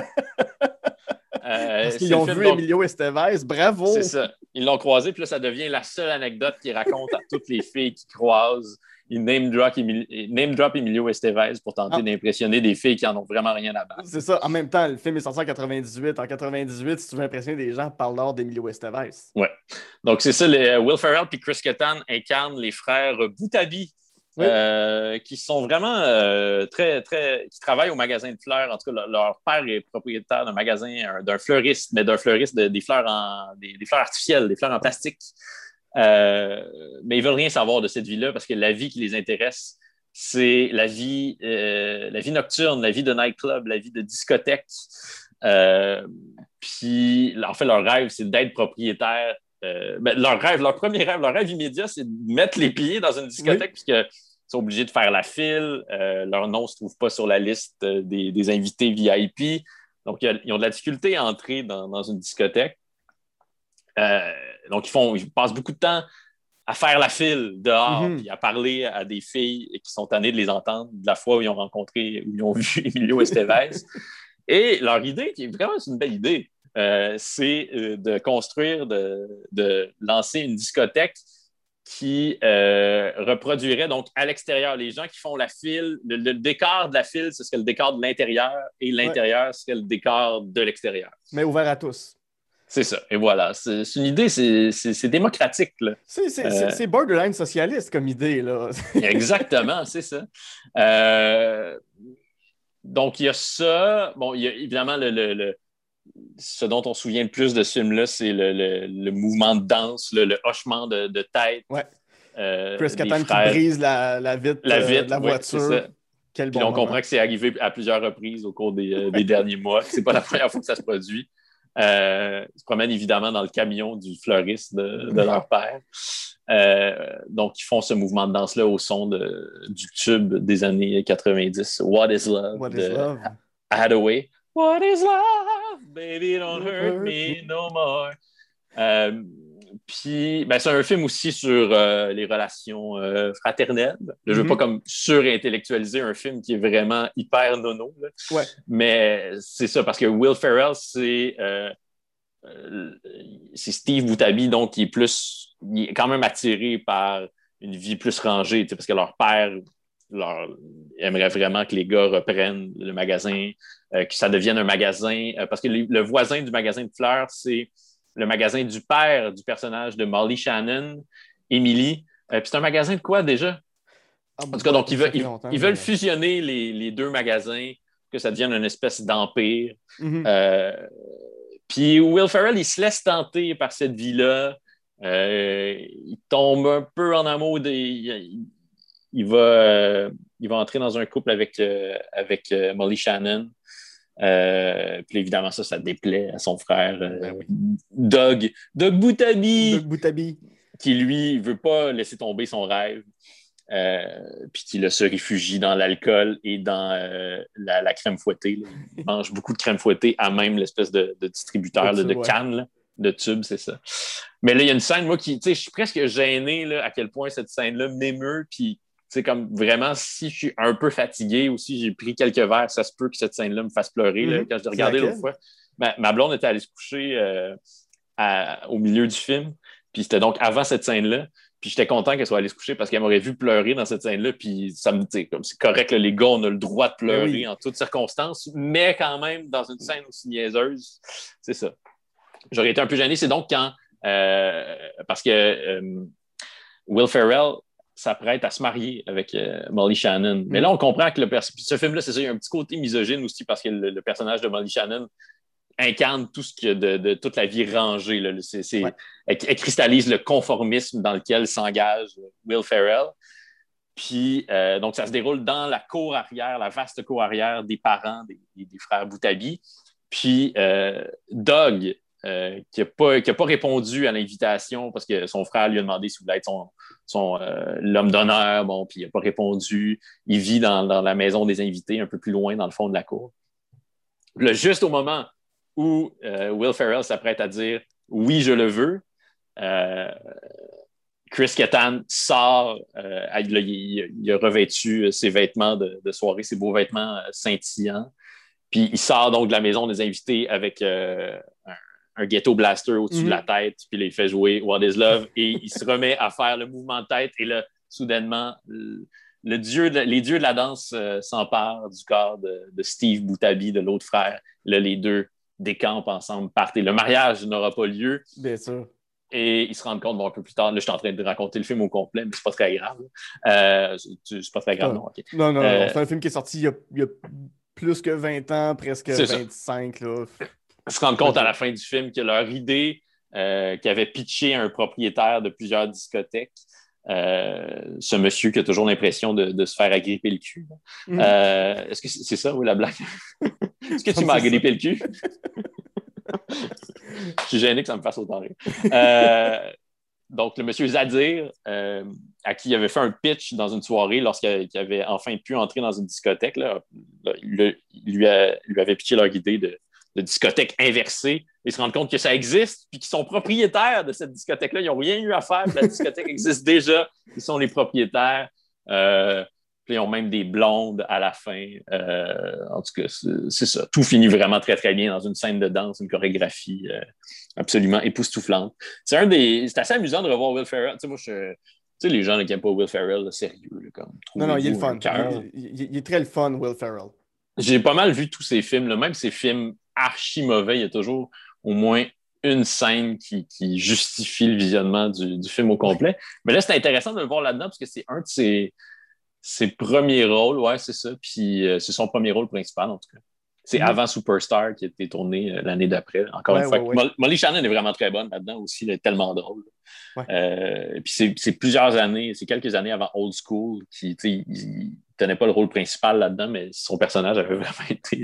Parce qu'ils ont vu Emilio Estevez, bravo! C'est ça. Ils l'ont croisé, puis là, ça devient la seule anecdote qu'il raconte à toutes les filles qui croisent il name drop, name drop Emilio Estevez pour tenter ah. d'impressionner des filles qui en ont vraiment rien à battre. C'est ça. En même temps, le film est sorti en 98. En 98, si tu veux impressionner des gens, parle d'or d'Emilio Estevez. Ouais. Donc, c'est ça. Les, euh, Will Ferrell et Chris Kattan incarnent les frères Boutabi. Euh, qui sont vraiment euh, très, très. qui travaillent au magasin de fleurs. En tout cas, leur, père est propriétaire d'un magasin, d'un fleuriste, mais d'un fleuriste des, fleurs en, des, fleurs artificielles, des fleurs en plastique. Euh, mais ils veulent rien savoir de cette vie-là parce que la vie qui les intéresse, c'est la vie, euh, la vie nocturne, la vie de nightclub, la vie de discothèque. Euh, puis, en fait, leur rêve, c'est d'être propriétaire. Ben, leur rêve, leur premier rêve, leur rêve immédiat, c'est de mettre les pieds dans une discothèque puisque sont obligés de faire la file. leur nom ne se trouve pas sur la liste des, invités VIP. Donc, ils ont de la difficulté à entrer dans une discothèque. Euh, donc, ils, font, ils passent beaucoup de temps à faire la file dehors, mhm. puis à parler à des filles qui sont tannées de les entendre de la fois où ils ont rencontré, où ils ont vu Emilio Estevez. Et leur idée, qui est vraiment une belle idée, euh, c'est euh, de construire, de, lancer une discothèque qui reproduirait donc à l'extérieur les gens qui font la file. Le, décor de la file, ce serait le décor de l'intérieur et l'intérieur, serait le décor de l'extérieur. Mais ouvert à tous. C'est ça. Et voilà. C'est une idée, c'est- démocratique. C'est Euh. borderline socialiste comme idée, là. Exactement, c'est ça. Euh, donc, il y a ça. Bon, il y a évidemment le, le- le- ce dont on se souvient le plus de ce film-là, c'est le, le- mouvement de danse, le, le hochement de, de tête. Ouais. euh, Chris Kattan qui brise la, la vitre, la euh, vitre, de la c'est voiture. Quel Puis bon on moment. comprend que c'est arrivé à plusieurs reprises au cours des, euh, des derniers mois. C'est pas la première fois que ça se produit. Euh, ils se promènent évidemment dans le camion du fleuriste de, de leur père. Euh, donc, ils font ce mouvement de danse-là au son de- du tube des années 90, What is Love, What de is love? Hathaway. What is love? Baby, don't hurt me no more. Euh, puis, ben, c'est un film aussi sur euh, les relations euh, fraternelles. Je veux Mhm. pas comme surintellectualiser un film qui est vraiment hyper nono. là. Ouais. Mais c'est ça, parce que Will Ferrell, c'est euh, c'est Steve Boutabi, donc il est plus, il est quand même attiré par une vie plus rangée, parce que leur père leur, aimerait vraiment que les gars reprennent le magasin, que ça devienne un magasin, parce que le voisin du magasin de fleurs, c'est le magasin du père du personnage de Molly Shannon, Emily. Euh, puis c'est un magasin de quoi déjà? Ah, En tout cas, donc ils, veulent, ils- ils fusionner les, les deux magasins, que ça devienne une espèce d'empire. Mhm. Euh, puis Will Ferrell, il se laisse tenter par cette vie-là. Euh, il tombe un peu en amour. Il, il va, il va entrer dans un couple avec, avec Molly Shannon. Euh, puis évidemment, ça, ça déplaît à son frère euh, Ben oui. Doug, Doug Boutabi, Doug Boutabi. qui lui veut pas laisser tomber son rêve. Euh, puis qui là, se réfugie dans l'alcool et dans la, la crème fouettée. là. Il mange beaucoup de crème fouettée à même l'espèce de, de distributeur De là, de ouais. canne, là, de tube, c'est ça. Mais là, il y a une scène, moi, qui, tu sais, je suis presque gêné là, à quel point cette scène-là m'émeut. Puis, sais, comme vraiment, si je suis un peu fatigué ou si j'ai pris quelques verres, ça se peut que cette scène-là me fasse pleurer. là, Mhm. quand je l'ai C'est regardé l'autre fois, ma, ma blonde était allée se coucher euh, à- au milieu du film. Puis c'était donc avant cette scène-là. Puis j'étais content qu'elle soit allée se coucher parce qu'elle m'aurait vu pleurer dans cette scène-là. Puis ça me dit, comme c'est correct, là, les gars, on a le droit de pleurer Ben oui. en toutes circonstances, mais quand même, dans une scène aussi niaiseuse, c'est ça. J'aurais été un peu gêné. C'est donc quand, euh, parce que euh, Will Ferrell s'apprête à se marier avec euh, Molly Shannon. Mais Mm. là, on comprend que le ce film-là, c'est ça, il y a un petit côté misogyne aussi parce que le, le personnage de Molly Shannon incarne tout ce que de, de toute la vie rangée. là. Ouais. elle, elle cristallise le conformisme dans lequel s'engage Will Ferrell. Puis, euh, donc, ça se déroule dans la cour arrière, la vaste cour arrière des parents des, des- des frères Boutabi. Puis, euh, Doug, euh, qui n'a pas, répondu à l'invitation parce que son frère lui a demandé s'il voulait être son, euh, l'homme d'honneur, bon, puis il n'a pas répondu. Il vit dans, la maison des invités, un peu plus loin, dans le fond de la cour. Là, juste au moment où euh, Will Ferrell s'apprête à dire oui, je le veux, Chris Kattan sort, il, a, revêtu ses vêtements de, de soirée, ses beaux vêtements scintillants. Puis il sort donc de la maison des invités avec un, un ghetto blaster au-dessus Mhm. de la tête, puis il fait jouer What is Love et il se remet à faire le mouvement de tête. Et là, soudainement, le, le dieu de- les dieux de la danse euh, s'emparent du corps de, de Steve Boutabi, de l'autre frère. Là, les deux décampent ensemble, partent. Et le mariage n'aura pas lieu. Bien sûr. Et ils se rendent compte, bon, un peu plus tard, là, je suis en train de raconter le film au complet, mais c'est pas très grave. Euh, c'est pas très grave, Ah. non, ok. Non, non, non. Euh, C'est un film qui est sorti il y a, il y a plus que 20 ans, presque C'est ça. 25. Là. Se rendent compte à la fin du film que leur idée euh, qui avait pitché un propriétaire de plusieurs discothèques, euh, ce monsieur qui a toujours l'impression de, de se faire agripper le cul. Mhm. Euh, Est-ce que c'est ça, oui, la blague? Est-ce que tu m'as agrippé le cul? Je suis gêné que ça me fasse autant rire. Donc, le monsieur Zadir, à qui il avait fait un pitch dans une soirée lorsqu'il qu'il avait enfin pu entrer dans une discothèque, là, il, lui, a- lui avait pitché leur idée de, de discothèque inversée. Ils se rendent compte que ça existe, puis qu'ils sont propriétaires de cette discothèque-là. Ils n'ont rien eu à faire. puis La discothèque existe déjà. Ils sont les propriétaires. Euh, puis ils ont même des blondes à la fin. Euh, en tout cas, c'est ça. Tout finit vraiment très, très bien dans une scène de danse, une chorégraphie euh, absolument époustouflante. C'est un des. C'est assez amusant de revoir Will Ferrell. Tu sais, moi, je. Tu sais, les gens qui n'aiment pas Will Ferrell, là, sérieux, là, comme. Non, non, il est le fun. Il, il- il est très le fun, Will Ferrell. J'ai pas mal vu tous ces films, là. même ces films archi mauvais, il y a toujours au moins une scène qui, justifie le visionnement du, film au complet. Mais là, c'est intéressant de le voir là-dedans parce que c'est un de ses, premiers rôles. Ouais, c'est ça. Puis euh, c'est son premier rôle principal, en tout cas. C'est mm-hmm. avant Superstar qui a été tourné euh, l'année d'après. Encore une fois, Molly Shannon est vraiment très bonne là-dedans aussi. Elle est tellement drôle. Euh, puis c'est plusieurs années, c'est quelques années avant Old School qui, il, tenait pas le rôle principal là-dedans, mais son personnage avait vraiment été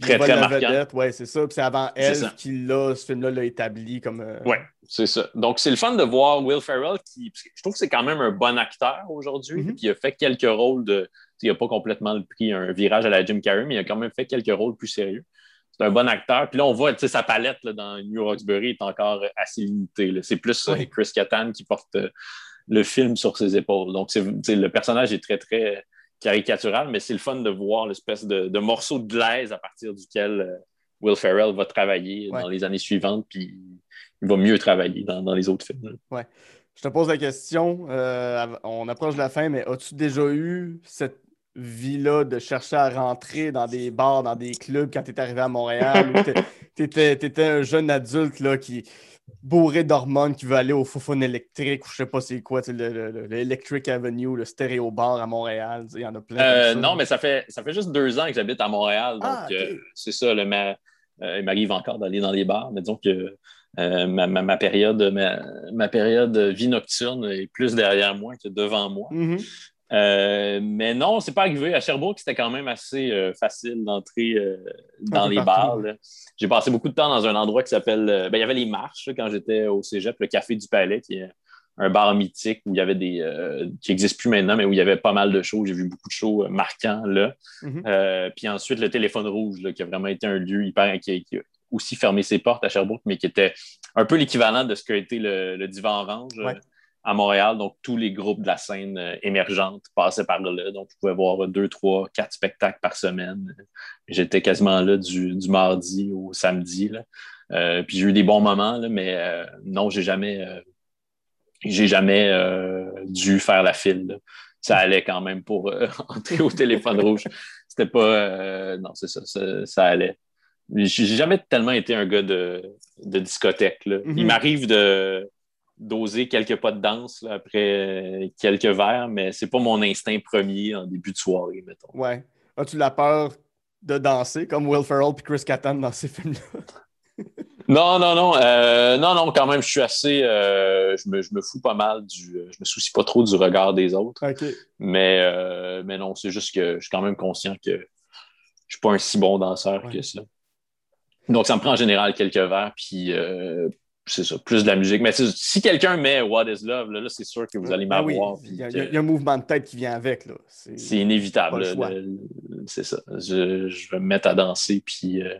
très, très marquant. Oui, c'est ça. Puis c'est avant elle qui, l'a, ce film-là, l'a établi comme. Euh, Oui, c'est ça. Donc, c'est le fun de voir Will Ferrell qui. Je trouve que c'est quand même un bon acteur aujourd'hui. Mm-hmm. Puis il a fait quelques rôles de. Il n'a pas complètement pris un virage à la Jim Carrey, mais il a quand même fait quelques rôles plus sérieux. C'est un bon acteur. Puis là, on voit sa palette là, dans New Roxbury est encore assez limitée. C'est plus euh, Chris Kattan qui porte euh, le film sur ses épaules. Donc, le personnage est très, très caricatural, mais c'est le fun de voir l'espèce de, morceau de glaise à partir duquel euh, Will Ferrell va travailler dans les années suivantes, puis il va mieux travailler dans, les autres films. Ouais. Je te pose la question, euh, on approche de la fin, mais as-tu déjà eu cette vie-là de chercher à rentrer dans des bars, dans des clubs quand tu es arrivé à Montréal, tu étais, un jeune adulte là, qui, bourré d'hormones qui veut aller au Foufoune électrique ou je sais pas c'est quoi, l'Electric Avenue, le stéréo bar à Montréal. Il y en a plein. Euh, non, mais ça fait, ça fait juste deux ans que j'habite à Montréal. Ah, donc, euh, c'est ça, le, ma, euh, il m'arrive encore d'aller dans les bars, mais disons que ma, période, ma, période vie nocturne est plus derrière moi que devant moi. Mm-hmm. Euh, mais non, c'est pas arrivé. À Sherbrooke, c'était quand même assez euh, facile d'entrer euh, dans les bars. J'ai passé beaucoup de temps dans un endroit qui s'appelle. Ben, il y avait les marches quand j'étais au cégep, le Café du Palais, qui est un bar mythique où il y avait des. qui n'existe plus maintenant, mais où il y avait pas mal de shows. J'ai vu beaucoup de shows marquants là. Mm-hmm. puis ensuite, le Téléphone Rouge, qui a vraiment été un lieu hyper. Qui, qui, a aussi fermé ses portes à Sherbrooke, mais qui était un peu l'équivalent de ce qu'a été le, Divan Orange à Montréal. Donc, tous les groupes de la scène euh, émergente passaient par là. Donc, je pouvais voir deux, trois, quatre spectacles par semaine. J'étais quasiment là du, mardi au samedi. Euh, puis j'ai eu des bons moments, mais euh, non, j'ai jamais, j'ai jamais dû faire la file. Ça allait quand même pour entrer au téléphone rouge. C'était pas. non, c'est ça, ça, allait. J'ai jamais tellement été un gars de, discothèque. Il mm-hmm. m'arrive de doser quelques pas de danse après quelques verres, mais c'est pas mon instinct premier en début de soirée, mettons. Ouais. As-tu la peur de danser comme Will Ferrell et Chris Kattan dans ces films-là? non, non, non. Euh, non, non, quand même, je suis assez. Euh, je, me, je, me, fous pas mal du. Je me soucie pas trop du regard des autres. Mais, euh, mais non, c'est juste que je suis quand même conscient que je suis pas un si bon danseur que ça. Donc, ça me prend en général quelques verres, puis c'est ça, plus de la musique. Mais si quelqu'un met What is Love, là, c'est sûr que vous allez ah m'avoir. il, y a, un mouvement de tête qui vient avec. C'est inévitable. C'est ça. Je, vais me mettre à danser, puis euh,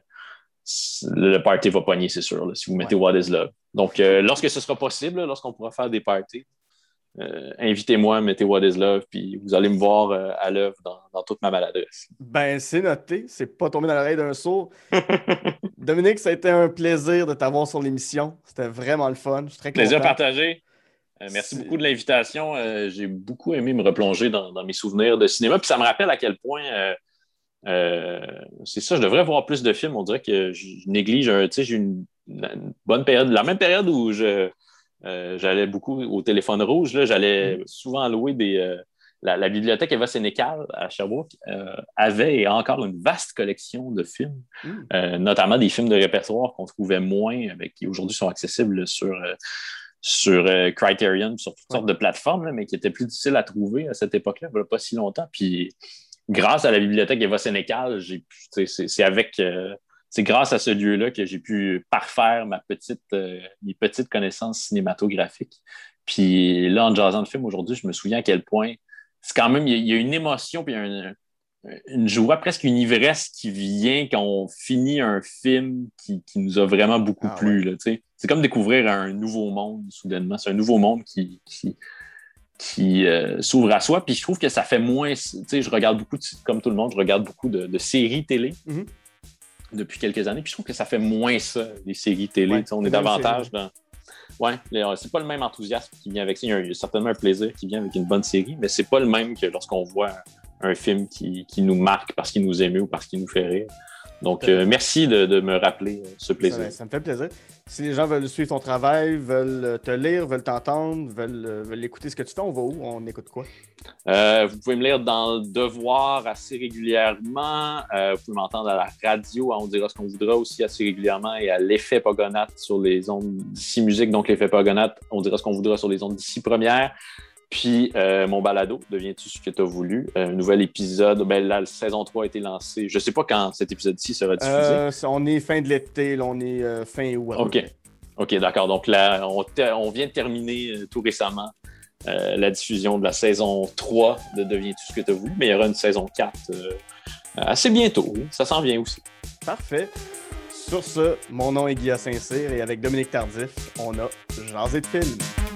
le party va poigner, c'est sûr, si vous mettez What is Love. Donc, euh, lorsque ce sera possible, lorsqu'on pourra faire des parties, euh, invitez-moi, mettez What is Love, puis vous allez me voir euh, à l'œuvre dans, toute ma maladresse. Ben, c'est noté. C'est pas tombé dans l'oreille d'un sourd. Dominique, ça a été un plaisir de t'avoir sur l'émission. C'était vraiment le fun. Je suis très Plaisir partagé. Euh, merci beaucoup de l'invitation. J'ai beaucoup aimé me replonger dans, mes souvenirs de cinéma. Puis ça me rappelle à quel point. c'est ça, je devrais voir plus de films. On dirait que je néglige. J'ai une, une bonne période, la même période où je euh, j'allais beaucoup au téléphone rouge. J'allais mm. souvent louer des. Euh, la, bibliothèque Eva Sénécal à Sherbrooke euh, avait et a encore une vaste collection de films, mm. notamment des films de répertoire qu'on trouvait moins, avec, qui aujourd'hui sont accessibles sur, sur Criterion, sur toutes sortes de plateformes, mais qui étaient plus difficiles à trouver à cette époque-là, pas si longtemps. Puis grâce à la bibliothèque Eva Sénécal, c'est avec c'est grâce à ce lieu-là que j'ai pu parfaire ma petite, euh, mes petites connaissances cinématographiques. Puis là, en jasant de film aujourd'hui, je me souviens à quel point c'est quand même, il y, a une émotion, puis une, une joie, presque une ivresse qui vient quand on finit un film qui, nous a vraiment beaucoup ah plu. C'est comme découvrir un nouveau monde soudainement. C'est un nouveau monde qui, qui, euh, s'ouvre à soi. Puis je trouve que ça fait moins. Je regarde beaucoup, comme tout le monde, je regarde beaucoup de, séries télé. Mm-hmm depuis quelques années. Puis je trouve que ça fait moins ça, les séries télé. on est davantage dans. Ouais, c'est pas le même enthousiasme qui vient avec ça. Il y, a, certainement un plaisir qui vient avec une bonne série, mais c'est pas le même que lorsqu'on voit un film qui, nous marque parce qu'il nous émeut ou parce qu'il nous fait rire. Donc, euh, merci de, de, me rappeler ce plaisir. Ça, ça, me fait plaisir. Si les gens veulent suivre ton travail, veulent te lire, veulent t'entendre, veulent, veulent, écouter ce que tu fais, on va où? On écoute quoi? Euh, vous pouvez me lire dans le Devoir assez régulièrement. Euh, vous pouvez m'entendre à la radio, On dira ce qu'on voudra aussi assez régulièrement et à l'effet Pogonat sur les ondes d'ici musique. Donc, l'effet Pogonat, on dira ce qu'on voudra sur les ondes d'ici première. Puis euh, mon balado, deviens-tu ce que tu as voulu? Un nouvel épisode, ben la saison 3 a été lancée. Je sais pas quand cet épisode-ci sera diffusé. Euh, on est fin de l'été, on est euh, fin août. OK. OK, d'accord. Donc là, on, on, vient de terminer euh, tout récemment euh, la diffusion de la saison 3 de Deviens-tu ce que tu as voulu, mais il y aura une saison 4 assez bientôt. Ça s'en vient aussi. Parfait. Sur ce, mon nom est Guillaume Saint-Cyr et avec Dominique Tardif, on a Jasé de film.